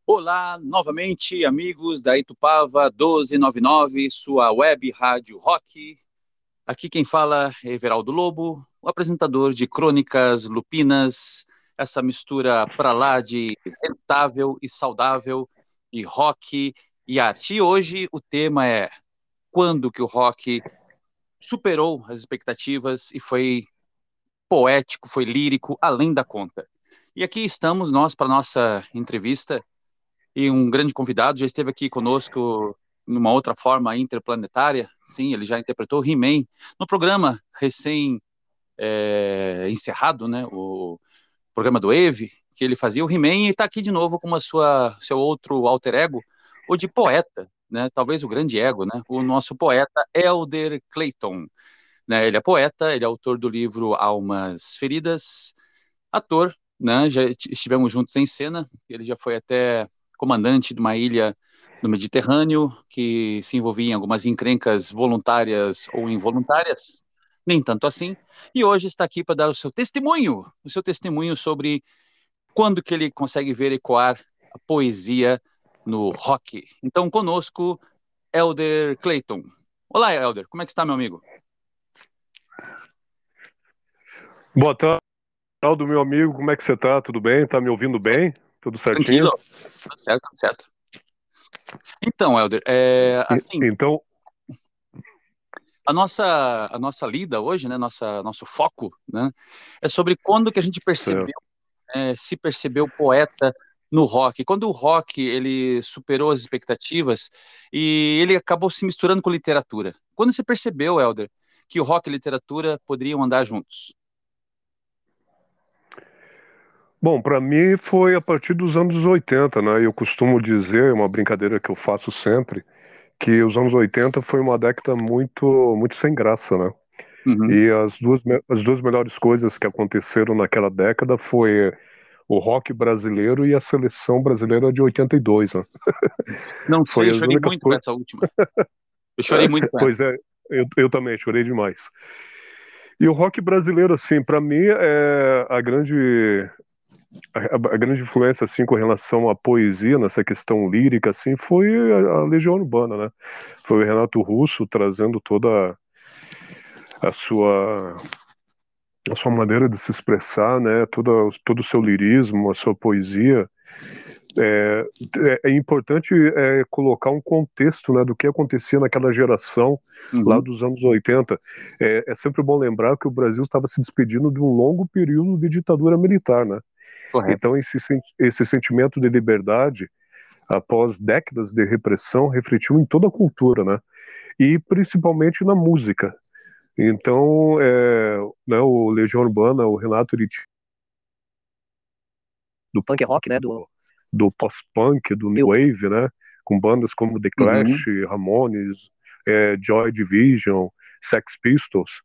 Olá, novamente, amigos da Itupava 1299, sua web rádio rock. Aqui quem fala é Everaldo Lobo, o apresentador de Crônicas Lupinas, essa mistura para lá de rentável e saudável, e rock e arte. E hoje o tema é quando que o rock superou as expectativas e foi poético, foi lírico, além da conta. E aqui estamos nós para nossa entrevista e um grande convidado, já esteve aqui conosco numa outra forma interplanetária, sim, ele já interpretou He-Man. No programa recém é, encerrado, né, o programa do Eve, que ele fazia o He-Man e está aqui de novo com a sua seu outro alter ego, o de poeta, né, talvez o grande ego, né, o nosso poeta Elder Clayton, né, ele é poeta, ele é autor do livro Almas Feridas, ator, né, já estivemos juntos em cena, ele já foi até comandante de uma ilha no Mediterrâneo que se envolvia em algumas encrencas voluntárias ou involuntárias, nem tanto assim, e hoje está aqui para dar o seu testemunho, o seu testemunho sobre quando que ele consegue ver ecoar a poesia no rock. Então, conosco, Elder Clayton. Olá, Elder, como é que está, meu amigo? Boa tarde, meu amigo, como é que você está? Tudo bem? Está me ouvindo bem? Tudo certinho? Tranquilo. Tudo certo, tudo certo. Então, Helder, é, assim... Então... A nossa, a nossa lida hoje, né, nossa, nosso foco, né, é sobre quando que a gente percebeu, é, se percebeu poeta no rock, quando o rock ele superou as expectativas e ele acabou se misturando com literatura. Quando você percebeu, Helder, que o rock e a literatura poderiam andar juntos? Bom, para mim foi a partir dos anos 80, né? Eu costumo dizer, uma brincadeira que eu faço sempre, que os anos 80 foi uma década muito, muito sem graça, né? Uhum. E as duas, as duas melhores coisas que aconteceram naquela década foi o rock brasileiro e a seleção brasileira de 82. Né? Não sei, eu chorei muito com essa última. Eu chorei muito com Pois é, eu, eu também chorei demais. E o rock brasileiro, assim, para mim, é a grande a, a, grande influência assim com relação à poesia nessa questão lírica assim foi a, a, Legião Urbana, né? Foi o Renato Russo trazendo toda a sua a sua maneira de se expressar, né? Todo todo o seu lirismo, a sua poesia. É, é, é importante é, colocar um contexto né, do que acontecia naquela geração uhum. lá dos anos 80. É, é sempre bom lembrar que o Brasil estava se despedindo de um longo período de ditadura militar, né? Correto. Então, esse, esse sentimento de liberdade, após décadas de repressão, refletiu em toda a cultura, né? E principalmente na música. Então, é, né, o Legião Urbana, o Renato ele do punk rock, né? Do, do post-punk, do new wave, né? Com bandas como The Clash, uhum. Ramones, é, Joy Division, Sex Pistols.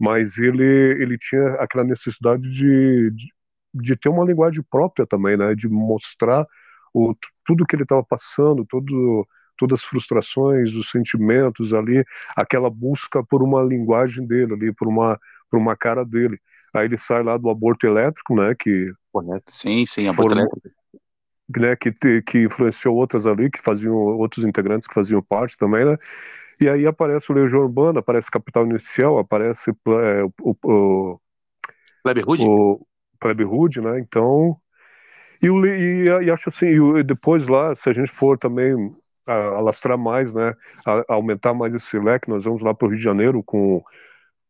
Mas ele, ele tinha aquela necessidade de, de de ter uma linguagem própria também, né? De mostrar o, tudo que ele estava passando, todo, todas as frustrações, os sentimentos ali, aquela busca por uma linguagem dele ali, por uma, por uma cara dele. Aí ele sai lá do aborto elétrico, né? Que sim, sim, aborto formou, elétrico. Né, que, que influenciou outras ali, que faziam outros integrantes que faziam parte também, né? E aí aparece o Legião Urbana, aparece Capital Inicial, aparece é, o, o, o, o Plebe Hood, né? Então, e, e, e, acho assim, e depois lá, se a gente for também alastrar mais, né, a, aumentar mais esse leque, nós vamos lá para o Rio de Janeiro com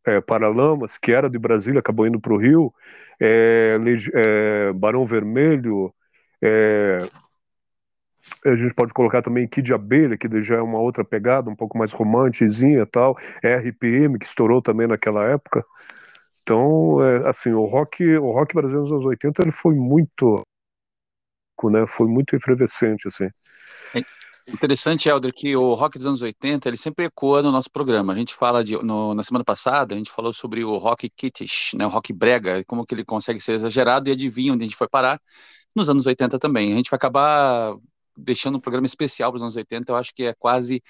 é, Paralamas, que era de Brasília, acabou indo para o Rio, é, é, Barão Vermelho, é, a gente pode colocar também Kid Abelha, que já é uma outra pegada, um pouco mais românticazinha e tal, RPM, que estourou também naquela época. Então, é, assim, o rock, o rock brasileiro nos anos 80 ele foi muito, né, foi muito efervescente, assim. É interessante, Helder, que o rock dos anos 80 ele sempre ecoa no nosso programa. A gente fala de, no, na semana passada, a gente falou sobre o rock kitsch, né, o rock brega, como que ele consegue ser exagerado e adivinha onde a gente foi parar nos anos 80 também. A gente vai acabar deixando um programa especial para os anos 80, eu acho que é quase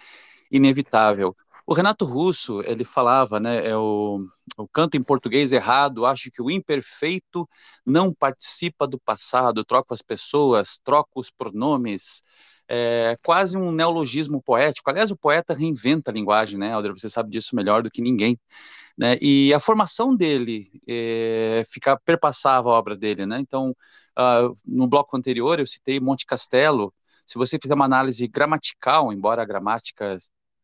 inevitável. O Renato Russo, ele falava, né, é o, o canto em português errado, acho que o imperfeito não participa do passado, troca as pessoas, troca os pronomes, é quase um neologismo poético. Aliás, o poeta reinventa a linguagem, né, Alder? Você sabe disso melhor do que ninguém. Né? E a formação dele é, fica, perpassava a obra dele, né? Então, uh, no bloco anterior eu citei Monte Castelo. Se você fizer uma análise gramatical, embora a gramática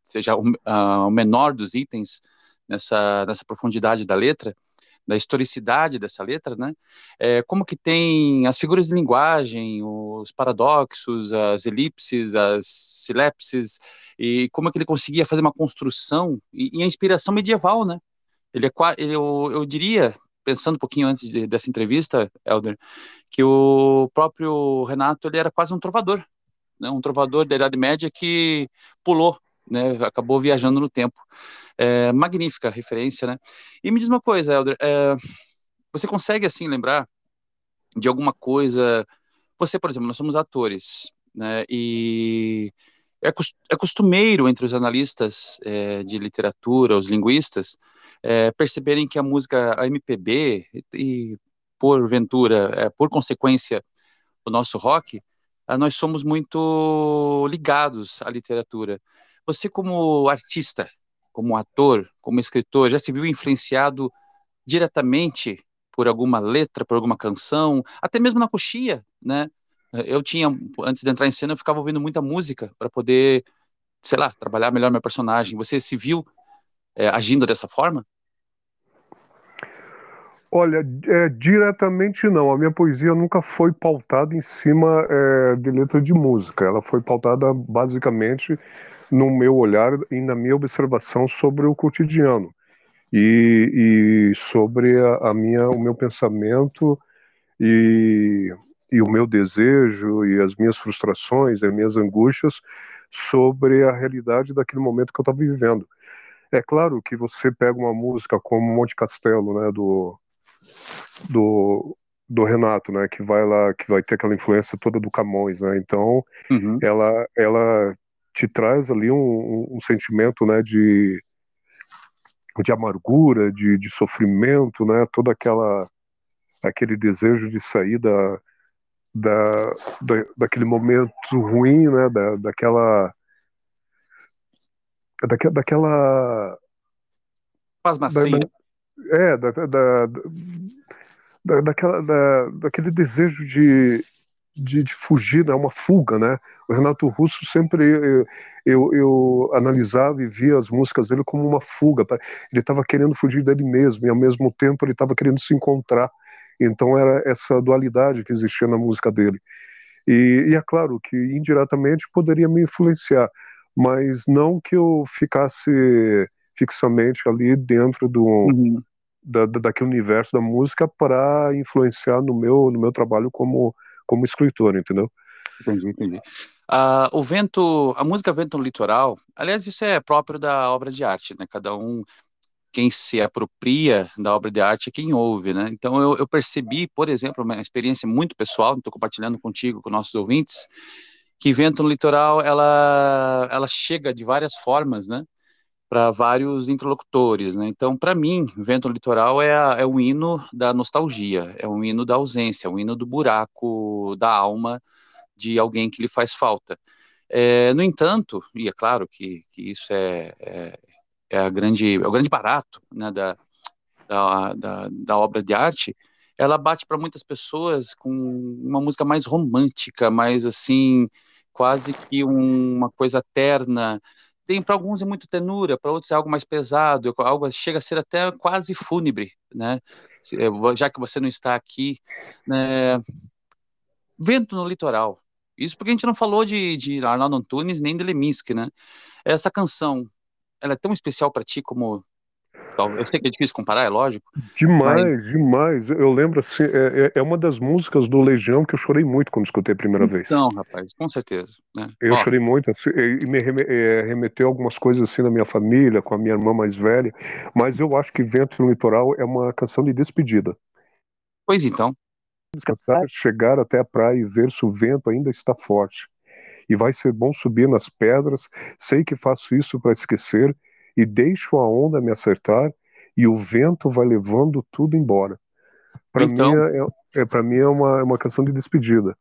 seja o, o menor dos itens nessa, nessa profundidade da letra, da historicidade dessa letra, né? É, como que tem as figuras de linguagem, os paradoxos, as elipses, as silepses, e como é que ele conseguia fazer uma construção e, e a inspiração medieval, né? Ele é ele, eu, eu diria, pensando um pouquinho antes de, dessa entrevista, Elder, que o próprio Renato ele era quase um trovador, né? Um trovador da Idade Média que pulou né, acabou viajando no tempo. É, magnífica referência, né? E me diz uma coisa, Helder, é, você consegue, assim, lembrar de alguma coisa... Você, por exemplo, nós somos atores, né, e é, é costumeiro entre os analistas é, de literatura, os linguistas, é, perceberem que a música a MPB e, porventura, é, por consequência, o nosso rock, nós somos muito ligados à literatura. Você, como artista, como ator, como escritor, já se viu influenciado diretamente por alguma letra, por alguma canção, até mesmo na coxia, né? Eu tinha, antes de entrar em cena, eu ficava ouvindo muita música para poder, sei lá, trabalhar melhor meu personagem. Você se viu é, agindo dessa forma? Olha, é, diretamente não. A minha poesia nunca foi pautada em cima é, de letra de música. Ela foi pautada basicamente no meu olhar e na minha observação sobre o cotidiano e, e sobre a, a, minha, o meu pensamento e, e o meu desejo e as minhas frustrações, e as minhas angústias sobre a realidade daquele momento que eu estava vivendo. É claro que você pega uma música como Monte Castelo, né, do do, do Renato, né, que vai lá, que vai ter aquela influência toda do Camões, né? Então, uhum. ela ela te traz ali um, um, sentimento, né, de de amargura, de, de sofrimento, né? Toda aquela aquele desejo de sair da, da, da daquele momento ruim, né? Da, daquela daquela, daquela Pasmacinha. Da, é, da, da, da, daquela, da, daquele desejo de, de, de, fugir, né, uma fuga, né? O Renato Russo sempre eu, eu, eu, analisava e via as músicas dele como uma fuga. Ele estava querendo fugir dele mesmo e ao mesmo tempo ele estava querendo se encontrar. Então era essa dualidade que existia na música dele. E, e é claro que indiretamente poderia me influenciar, mas não que eu ficasse fixamente ali dentro do, uhum. da, daquele universo da música para influenciar no meu, no meu trabalho como, como escritor, entendeu? Entendi, entendi. Uh, o vento, a música Vento no Litoral, aliás, isso é próprio da obra de arte, né? Cada um, quem se apropria da obra de arte é quem ouve, né? Então eu, eu percebi, por exemplo, uma experiência muito pessoal, estou compartilhando contigo, com nossos ouvintes, que Vento no Litoral, ela, ela chega de várias formas, né? Para vários interlocutores, né? Então, para mim, Vento Litoral é, a, é um hino da nostalgia, é um hino da ausência, é um hino do buraco da alma de alguém que lhe faz falta. É, no entanto, e é claro que, que isso é, é, é, a grande, é o grande barato né, da, da, da, da obra de arte, ela bate para muitas pessoas com uma música mais romântica, mais assim, quase que um, uma coisa terna, tem para alguns é muito tenura, para outros é algo mais pesado, algo chega a ser até quase fúnebre, né? Já que você não está aqui, né? Vento no litoral. Isso porque a gente não falou de, de Arnaldo Antunes nem de Leminski, né? Essa canção, ela é tão especial para ti como eu sei que é difícil comparar, é lógico. Demais, mas... demais. Eu lembro assim, é, é, é uma das músicas do Legião que eu chorei muito quando escutei a primeira vez. Então, rapaz, com certeza. Né? Eu Ó. chorei muito assim, e me é, remeteu algumas coisas assim na minha família, com a minha irmã mais velha, mas eu acho que Vento no Litoral é uma canção de despedida. Pois então. Descansar, chegar até a praia e ver se o vento ainda está forte. E vai ser bom subir nas pedras, sei que faço isso para esquecer e deixo a onda me acertar e o vento vai levando tudo embora. Para então... mim é, é, é para mim é uma, é uma canção de despedida.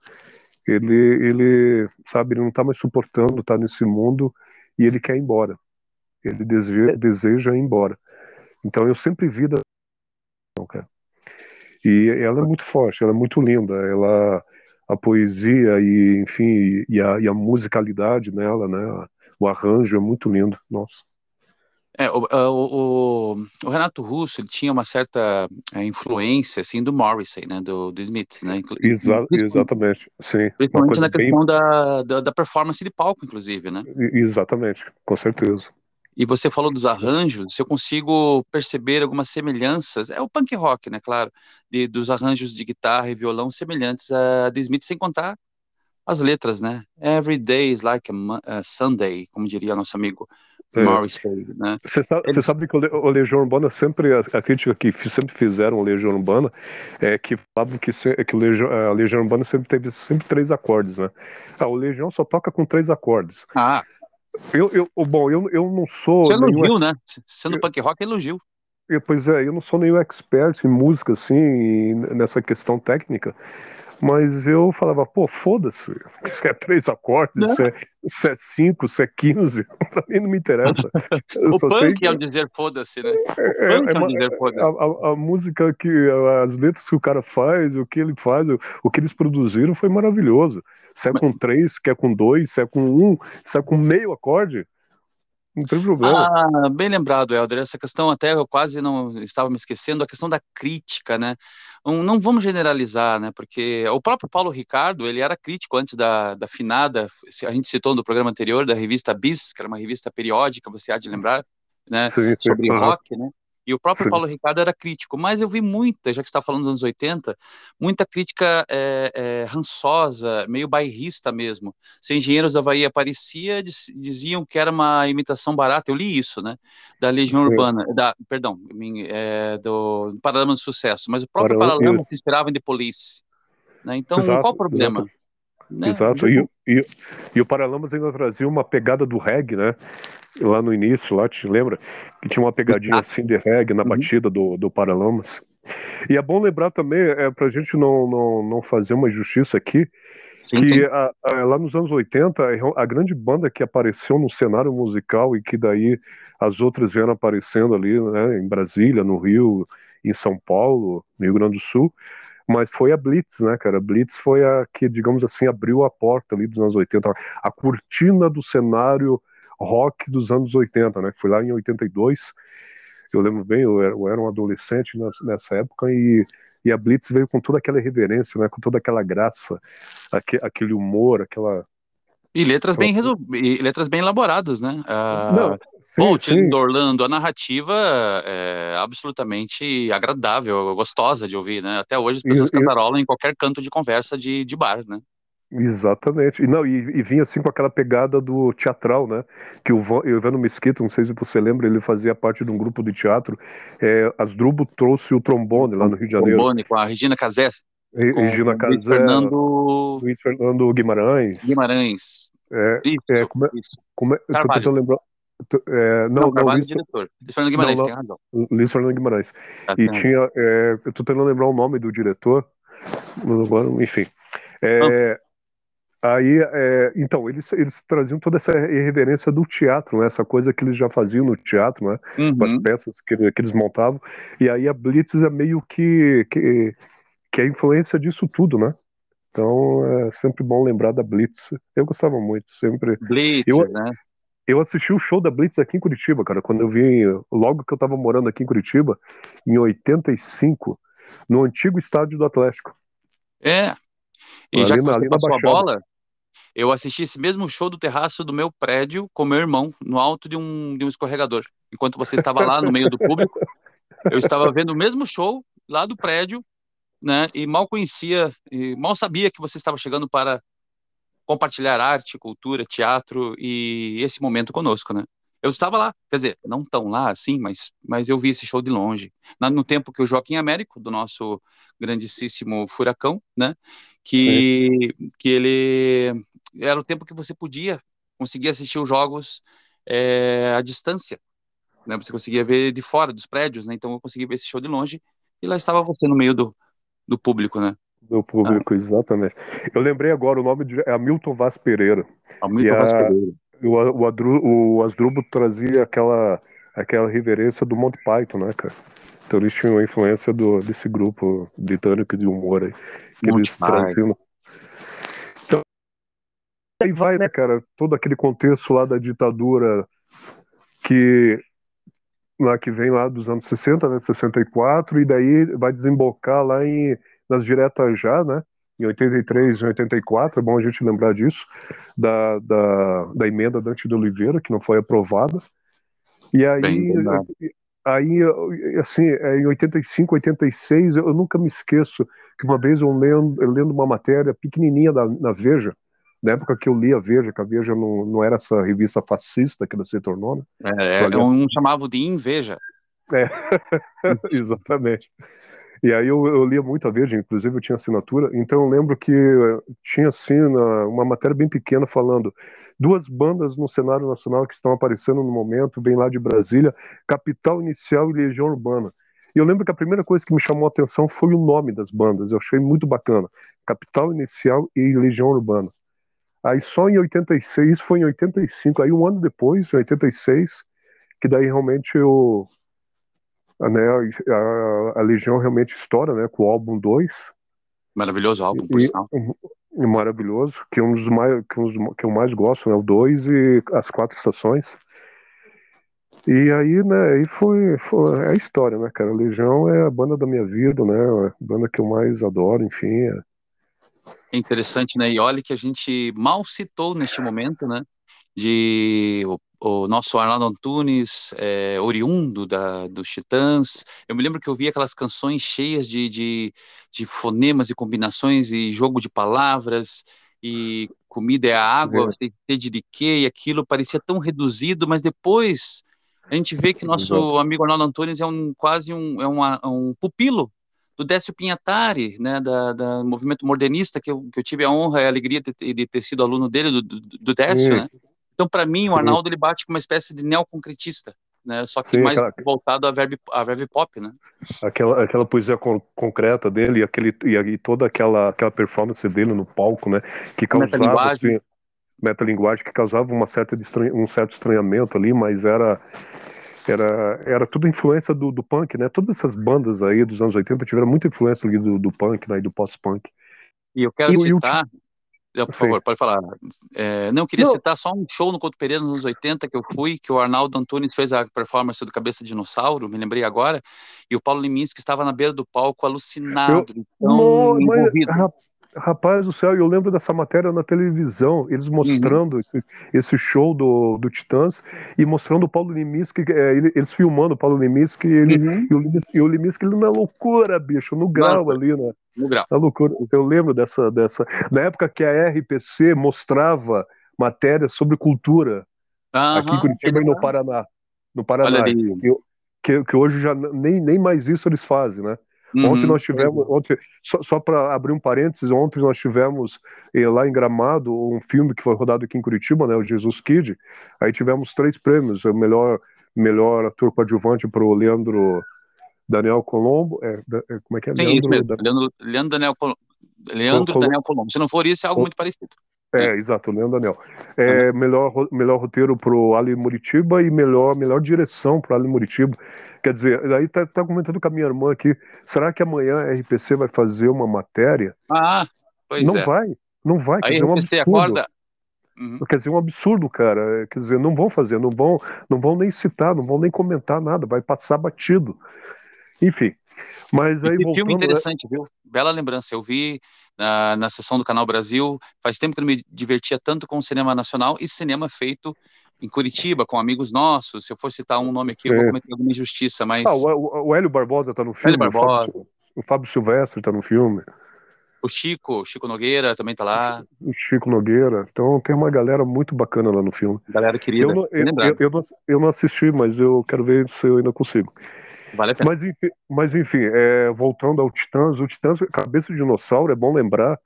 Ele ele sabe ele não está mais suportando estar tá nesse mundo e ele quer ir embora. Ele deseja, deseja ir embora. Então eu sempre vi da e ela é muito forte, ela é muito linda, ela a poesia e enfim e a, e a musicalidade nela, né? O arranjo é muito lindo, nossa. É, o, o, o, Renato Russo ele tinha uma certa é, influência assim do Morrissey, né, do, do Smith, né? Exa exatamente, sim. Principalmente na questão bem... da, da, da, performance de palco, inclusive, né? Exatamente, com certeza. E você falou dos arranjos, se eu consigo perceber algumas semelhanças, é o punk rock, né, claro, de, dos arranjos de guitarra e violão semelhantes a de Smith, sem contar as letras, né? Every day is like a, a Sunday, como diria nosso amigo é. Né? Você sabe, sabe, que o Legião Urbana sempre, a, crítica que sempre fizeram o Legião Urbana é que falavam que, se, que o Legião, a Legião Urbana sempre teve sempre três acordes, né? Ah, o Legião só toca com três acordes. Ah. Eu, eu, bom, eu, eu não sou. Você elogiu, né? Sendo eu, punk rock, elogio. Eu, pois é, eu não sou nenhum expert em música, assim, nessa questão técnica. Mas eu falava, pô, foda-se, se é três acordes, se é, se é cinco, se é quinze, pra mim não me interessa. o punk sei que... é o dizer foda-se, né? É, é, é, é dizer foda-se. A, a, a, música que, as letras que o cara faz, o que ele faz, o, o que eles produziram foi maravilhoso. Se é com três, se é com dois, se é com um, se é com meio acorde, Não tem problema. Ah, bem lembrado, Helder. Essa questão até eu quase não estava me esquecendo, a questão da crítica, né? Não vamos generalizar, né? Porque o próprio Paulo Ricardo, ele era crítico antes da, da finada, a gente citou no programa anterior, da revista Bis, que era uma revista periódica, você há de lembrar, né? Sim, sim. Sobre rock, né? E o próprio Sim. Paulo Ricardo era crítico, mas eu vi muita, já que está falando dos anos 80, muita crítica é, é, rançosa, meio bairrista mesmo. Se Engenheiros da Bahia aparecia, diziam que era uma imitação barata. Eu li isso, né? Da Legião Sim. Urbana, da, perdão, é, do Paralama do Sucesso, mas o próprio Paralama, se inspirava em The Police. Né? Então, exato, qual o problema? Exato. Né? Exato. E, e, e, o Paralamas ainda trazia uma pegada do reggae, né? Lá no início, lá, te lembra? Que tinha uma pegadinha assim de reggae na uhum. batida do, do Paralamas. E é bom lembrar também, é, pra gente não, não, não fazer uma injustiça aqui, sim, que sim. A, a, lá nos anos 80, a grande banda que apareceu no cenário musical e que daí as outras vieram aparecendo ali, né, em Brasília, no Rio, em São Paulo, no Rio Grande do Sul, mas foi a Blitz, né, cara? A Blitz foi a que, digamos assim, abriu a porta ali dos anos 80, a cortina do cenário rock dos anos 80, né? Foi lá em 82. Eu lembro bem, eu era, eu era um adolescente nessa época e, e a Blitz veio com toda aquela reverência, né? Com toda aquela graça, aquele humor, aquela e letras bem resol... e letras bem elaboradas, né? Uh, Não, sim, do Orlando, a narrativa é absolutamente agradável, gostosa de ouvir, né? Até hoje as pessoas e, cantarolam em qualquer canto de conversa de, de bar, né? Exatamente. E, não, e, e, vinha assim com aquela pegada do teatral, né? Que o Ivano Mesquita, não sei se você lembra, ele fazia parte de um grupo de teatro. É, Asdrubo trouxe o trombone lá no Rio de Janeiro. Trombone com a Regina Casé. Regina Casé. Luiz Fernando... Luiz Fernando Guimarães. Guimarães. É, isso, é, como é, como é, tô tentando lembrar. É, não, não, não Luiz, diretor. Luiz Fernando Guimarães, não, não, tem razão. Luiz Fernando Guimarães. Ah, e tinha, é, eu tô tentando lembrar o nome do diretor, agora, enfim. É, Aí, é, então, eles, eles traziam toda essa irreverência do teatro, né? essa coisa que eles já faziam no teatro, né? Uhum. com as peças que, que, eles montavam. E aí a Blitz é meio que, que, que é a influência disso tudo, né? Então é sempre bom lembrar da Blitz. Eu gostava muito, sempre. Blitz, eu, né? Eu assisti o show da Blitz aqui em Curitiba, cara, quando eu vim, logo que eu tava morando aqui em Curitiba, em 85, no antigo estádio do Atlético. É. E ali já que você na, passou a bola, eu assisti esse mesmo show do terraço do meu prédio com meu irmão, no alto de um, de um escorregador. Enquanto você estava lá no meio do público, eu estava vendo o mesmo show lá do prédio, né? E mal conhecia, e mal sabia que você estava chegando para compartilhar arte, cultura, teatro e esse momento conosco, né? Eu estava lá, quer dizer, não tão lá assim, mas, mas eu vi esse show de longe. No tempo que o Joaquim Américo, do nosso grandíssimo Furacão, né? Que, que ele era o tempo que você podia conseguir assistir os jogos é, à distância. Né? Você conseguia ver de fora dos prédios, né? Então eu consegui ver esse show de longe e lá estava você no meio do, do público, né? Do público, ah. exatamente. Eu lembrei agora, o nome de, é Hamilton Vaz Pereira. Hamilton Vaz Pereira. O, o, Adru, o Asdrubo trazia aquela, aquela reverência do Monty Python, né, cara? Então eles tinham a influência do, desse grupo britânico de humor aí, que Monty eles traziam aí vai, né, cara, todo aquele contexto lá da ditadura que lá que vem lá dos anos 60, né, 64, e daí vai desembocar lá em nas diretas já, né, em 83 e 84, é bom a gente lembrar disso, da, da, da emenda Dante de Oliveira, que não foi aprovada, e aí, aí assim, é, em 85, 86, eu nunca me esqueço que uma vez eu lendo, eu lendo uma matéria pequenininha da, na Veja, na época que eu li a Veja, que a Veja não, não era essa revista fascista que ela se tornou, né? É, é um chamava de Inveja. É, exatamente. E aí eu, eu, lia muito a Veja, inclusive eu tinha assinatura, então eu lembro que tinha assim uma matéria bem pequena falando duas bandas no cenário nacional que estão aparecendo no momento, bem lá de Brasília, Capital Inicial e Legião Urbana. E eu lembro que a primeira coisa que me chamou a atenção foi o nome das bandas, eu achei muito bacana, Capital Inicial e Legião Urbana. Aí só em 86, isso foi em 85, aí um ano depois, em 86, que daí realmente eu, né, a, a, Legião realmente estoura, né, com o álbum 2. Maravilhoso álbum, por sinal. Maravilhoso, que é um dos mais, que, é um dos, que eu mais gosto, né, o 2 e as quatro estações. E aí, né, aí foi, foi é a história, né, cara? Legião é a banda da minha vida, né? A banda que eu mais adoro, enfim. É, é interessante, né? E olha que a gente mal citou neste momento, né? De o, o nosso Arnaldo Antunes, é, oriundo da, dos Titãs. Eu me lembro que eu vi aquelas canções cheias de, de, de fonemas e combinações e jogo de palavras e comida é a água, sede de quê, e aquilo parecia tão reduzido, mas depois a gente vê que nosso amigo Arnaldo Antunes é um quase um, é uma, um pupilo do Décio Pinhatari, né, da, da movimento modernista, que eu, que eu tive a honra e a alegria de, de ter sido aluno dele, do, do, do Décio, né? Então, para mim, o Arnaldo ele bate com uma espécie de neoconcretista, né? Só que Sim, mais aquela... voltado a verb, a verb pop, né? Aquela, aquela poesia con concreta dele e, aquele, e, e, toda aquela, aquela performance dele no palco, né? Que causava, assim, metalinguagem, que causava uma certa um certo estranhamento ali, mas era era, era tudo influência do, do punk, né? Todas essas bandas aí dos anos 80 tiveram muita influência ali do, do punk, né? E do pós-punk. E eu quero e, citar, por Sim. favor, pode falar. É, não, eu queria não. citar só um show no Couto Pereira nos anos 80 que eu fui, que o Arnaldo Antunes fez a performance do Cabeça de Dinossauro, me lembrei agora, e o Paulo Liminski estava na beira do palco alucinado, eu, tão envolvido. Mas, Rapaz do céu, eu lembro dessa matéria na televisão, eles uhum. mostrando uhum. esse, esse show do, do Titãs e mostrando o Paulo Liminski, é, eles filmando o Paulo Liminski ele, uhum. e, o Liminski, o Liminski ele na loucura, bicho, no grau ali, né? No grau. Na loucura. Eu lembro dessa, dessa. Na época que a RPC mostrava matérias sobre cultura uhum. aqui em Curitiba e no Paraná. No Paraná. Que, que hoje já nem, nem mais isso eles fazem, né? Uhum, ontem nós tivemos, ontem, só, só para abrir um parênteses, ontem nós tivemos eh, lá em Gramado um filme que foi rodado aqui em Curitiba, né, o Jesus Kid. Aí tivemos três prêmios, o melhor melhor ator coadjuvante para o Leandro Daniel Colombo, é, é, como é que é? Sim, Leandro, Leandro, Leandro Daniel Leandro Daniel Colombo. Se não for isso, é algo muito parecido. É, é, exato, Leandro Daniel. É, melhor, melhor roteiro pro Ali Muritiba e melhor, melhor direção pro Ali Muritiba. Quer dizer, aí tá, tá comentando com a minha irmã aqui, será que amanhã a RPC vai fazer uma matéria? Ah, pois não é. vai, não vai. Quer dizer, um absurdo. acorda... Uhum. Quer dizer, um absurdo, cara. Quer dizer, não vão fazer, não vão, não vão nem citar, não vão nem comentar nada, vai passar batido. Enfim, mas aí voltando... filme né? interessante, viu? Bela lembrança. Eu vi na, na sessão do Canal Brasil. Faz tempo que eu não me divertia tanto com o cinema nacional e cinema feito em Curitiba, com amigos nossos. Se eu for citar um nome aqui, Sim. eu vou cometer alguma injustiça, mas... Ah, o, o Hélio Barbosa está no filme, Hélio Barbosa. O, Fábio, o Fábio Silvestre está no filme. O Chico, o Chico Nogueira também está lá. O Chico Nogueira. Então tem uma galera muito bacana lá no filme. Galera querida. Eu não, eu, eu, eu, não, eu não assisti, mas eu quero ver se eu ainda consigo. Vale a pena. Mas enfim, mas, enfim é, voltando ao Titãs, o Titãs, cabeça de dinossauro, é bom lembrar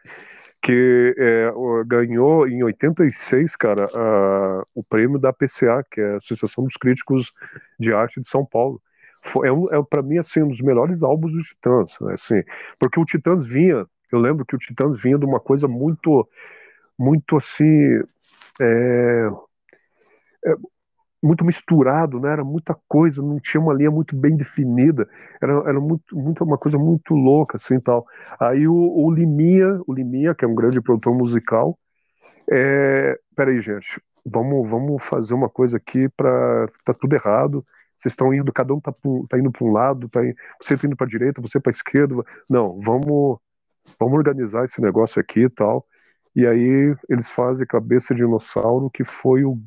que é, ganhou em 86, cara, a, o prêmio da PCA, que é a Associação dos Críticos de Arte de São Paulo. Foi, é, é para mim assim um dos melhores álbuns dos Titãs, né, assim, porque o Titãs vinha, eu lembro que o Titãs vinha de uma coisa muito, muito assim, é, é, muito misturado, né? Era muita coisa, não tinha uma linha muito bem definida. Era, era muito, muito uma coisa muito louca, assim, tal. Aí o, o Liminha, o Liminha, que é um grande produtor musical, é... peraí, gente, vamos, vamos fazer uma coisa aqui para tá tudo errado. Vocês estão indo, cada um tá, tá indo para um lado, tá, você tá indo para direita, você para esquerda. Não, vamos, vamos organizar esse negócio aqui e tal. E aí eles fazem Cabeça de Dinossauro, que foi o,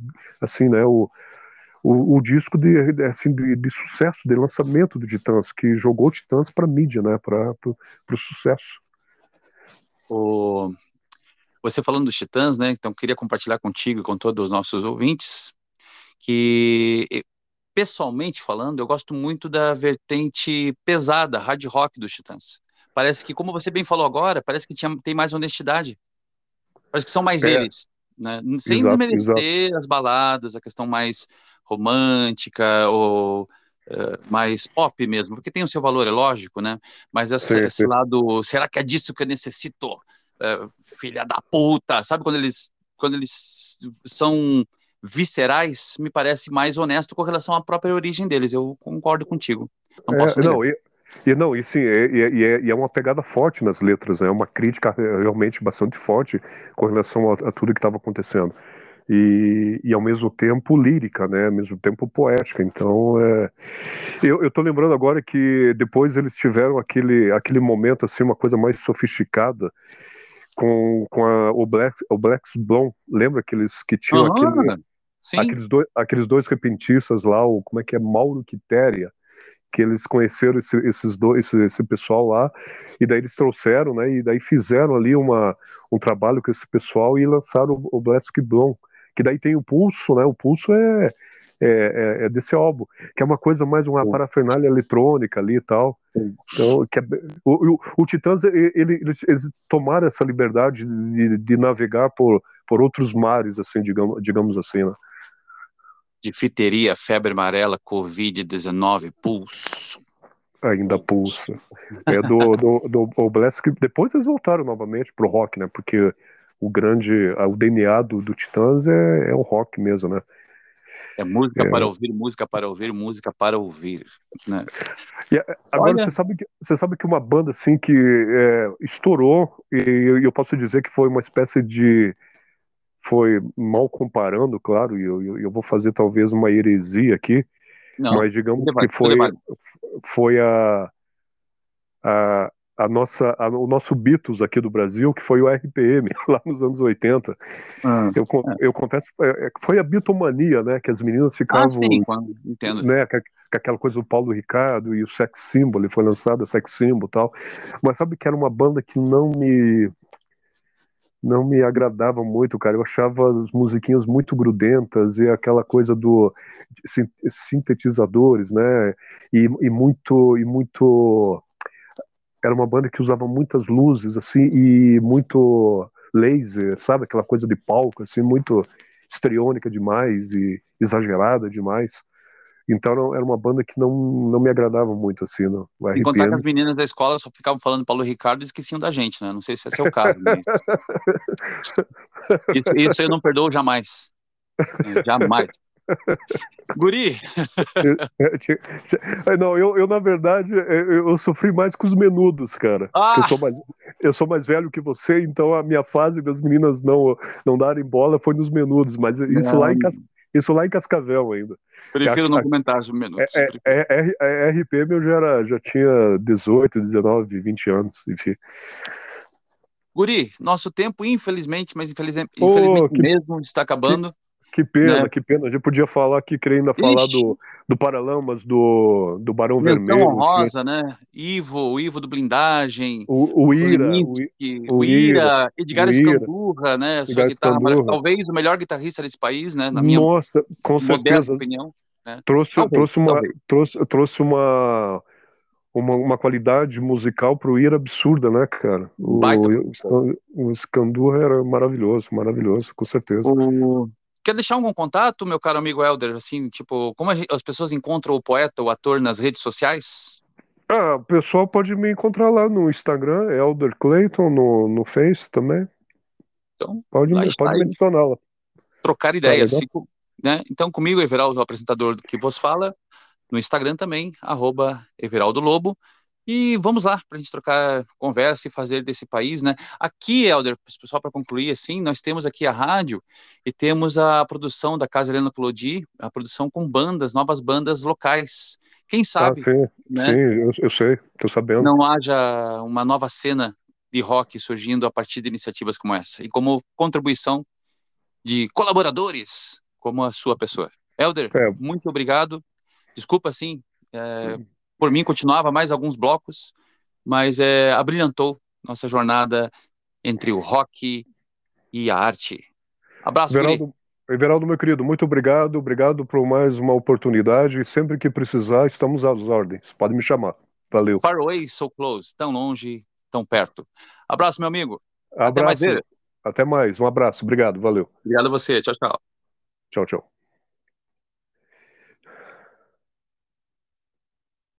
assim, né, o, o, o disco de, assim, de, de, sucesso, de lançamento do Titãs, que jogou Titãs para mídia, né, para o sucesso. O... Você falando dos Titãs, né, então queria compartilhar contigo e com todos os nossos ouvintes que, pessoalmente falando, eu gosto muito da vertente pesada, hard rock dos Titãs. Parece que, como você bem falou agora, parece que tinha, tem mais honestidade. Parece que são mais é. eles. Né? Sem exato, desmerecer exato. as baladas, a questão mais romântica ou uh, mais pop mesmo, porque tem o seu valor, é lógico, né? Mas essa, sim, esse sim. lado, será que é disso que eu necessito? Uh, filha da puta, sabe quando eles, quando eles são viscerais, me parece mais honesto com relação à própria origem deles. Eu concordo contigo. Não posso é, não, e, e, não, e sim, e, e, é, e, é, uma pegada forte nas letras, né? é uma crítica realmente bastante forte com relação a, a tudo que estava acontecendo. e, e ao mesmo tempo lírica, né? Ao mesmo tempo poética. Então, é... eu, tô lembrando agora que depois eles tiveram aquele, aquele momento, assim, uma coisa mais sofisticada com, com a, o, Black, o Black Blonde. Lembra que eles que tinham Aham, aquele, aqueles, dois, aqueles dois repentistas lá, o, como é que é? Mauro Quitéria que eles conheceram esse, esses dois, esse, esse, pessoal lá, e daí eles trouxeram, né, e daí fizeram ali uma, um trabalho com esse pessoal e lançaram o, o Black Blonde que daí tem o pulso, né? O pulso é, é, é, é desse álbum, que é uma coisa mais uma parafernália eletrônica ali e tal. Então, que é, o, o, o Titãs, ele, eles, eles, tomaram essa liberdade de, de, navegar por, por outros mares, assim, digamos, digamos assim, né? Difteria, febre amarela, Covid-19, pulso. Ainda pulsa. É do, do, do, do Blast, depois eles voltaram novamente pro rock, né? Porque o grande, o DNA do, do Titãs é, é o rock mesmo, né? É música é. para ouvir, música para ouvir, música para ouvir. Né? E, é, agora Olha... você sabe que você sabe que uma banda assim que é, estourou e eu posso dizer que foi uma espécie de foi mal comparando, claro, e eu, eu, vou fazer talvez uma heresia aqui, Não, mas digamos que foi foi a, a a nossa, a, o nosso Beatles aqui do Brasil, que foi o RPM, lá nos anos 80. Ah, eu, é. eu confesso, é, é foi a bitomania, né? Que as meninas ficavam. Ah, sim, entendo. Né, com, aquela coisa do Paulo Ricardo e o Sex Symbol, foi lançado o Sex Symbol e tal. Mas sabe que era uma banda que não me. Não me agradava muito, cara. Eu achava as musiquinhas muito grudentas e aquela coisa do sintetizadores, né? E, e muito e muito era uma banda que usava muitas luzes, assim, e muito laser, sabe? Aquela coisa de palco, assim, muito estriônica demais e exagerada demais. Então era uma banda que não, não me agradava muito, assim, no RPM. Contar que as meninas da escola só ficavam falando Paulo Ricardo e esqueciam da gente, né? Não sei se esse é o caso, mas... isso, isso eu não perdoo jamais. Jamais. Guri! Não, eu, eu na verdade, eu, eu, sofri mais com os menudos, cara. Ah. Eu, sou mais, eu sou mais velho que você, então a minha fase das meninas não, não darem bola foi nos menudos, mas isso, lá em, isso lá em Cascavel ainda. Prefiro não comentar sobre menudos. É, é, é, é, RPM eu já, era, já tinha 18, 19, 20 anos, enfim. Guri, nosso tempo, infelizmente, mas infelizmente, oh, infelizmente que... mesmo, está acabando. Que pena, né? que pena. A gente podia falar aqui, querendo ainda falar do, do Paralamas, do, do Barão Vermelho. Vermelho. Honrosa, né? Ivo, o Ivo do Blindagem. O, o Ira. O, o Ira, Edgar o Escandurra, né? Sua guitarra, talvez o melhor guitarrista desse país, né? Na minha Nossa, com certeza. opinião. Né? Trouxe, talvez, trouxe, uma, trouxe, trouxe uma, uma, uma qualidade musical pro Ira absurda, né, cara? O, o, o Escandurra era maravilhoso, maravilhoso, com certeza. O, Quer deixar algum contato, meu caro amigo Helder? Assim, tipo, como gente, as pessoas encontram o poeta, o ator nas redes sociais? Ah, o pessoal pode me encontrar lá no Instagram, Elder Clayton, no, no Face também. Então, pode, me, pode me adicionar lá. Trocar ideias. Tá assim, né? Então, comigo, Everaldo, o apresentador que vos fala, no Instagram também, arroba Everaldo Lobo. E vamos lá, para a gente trocar conversa e fazer desse país, né? Aqui, Helder, só para concluir, assim, nós temos aqui a rádio e temos a produção da Casa Helena Colodi, a produção com bandas, novas bandas locais. Quem ah, sabe? Ah, sim, né? sim eu, eu sei, estou sabendo. Não haja uma nova cena de rock surgindo a partir de iniciativas como essa e como contribuição de colaboradores como a sua pessoa. Helder, é. muito obrigado. Desculpa, assim, é, hum por mim continuava mais alguns blocos, mas é, abrilhantou nossa jornada entre o rock e a arte. Abraço, Everaldo, Everaldo, meu querido, muito obrigado, obrigado por mais uma oportunidade. Sempre que precisar, estamos às ordens. Pode me chamar. Valeu. Far away, so close. Tão longe, tão perto. Abraço, meu amigo. Abraço. Até mais. Até mais. Um abraço. Obrigado. Valeu. Obrigado a você. Tchau, tchau. Tchau, tchau.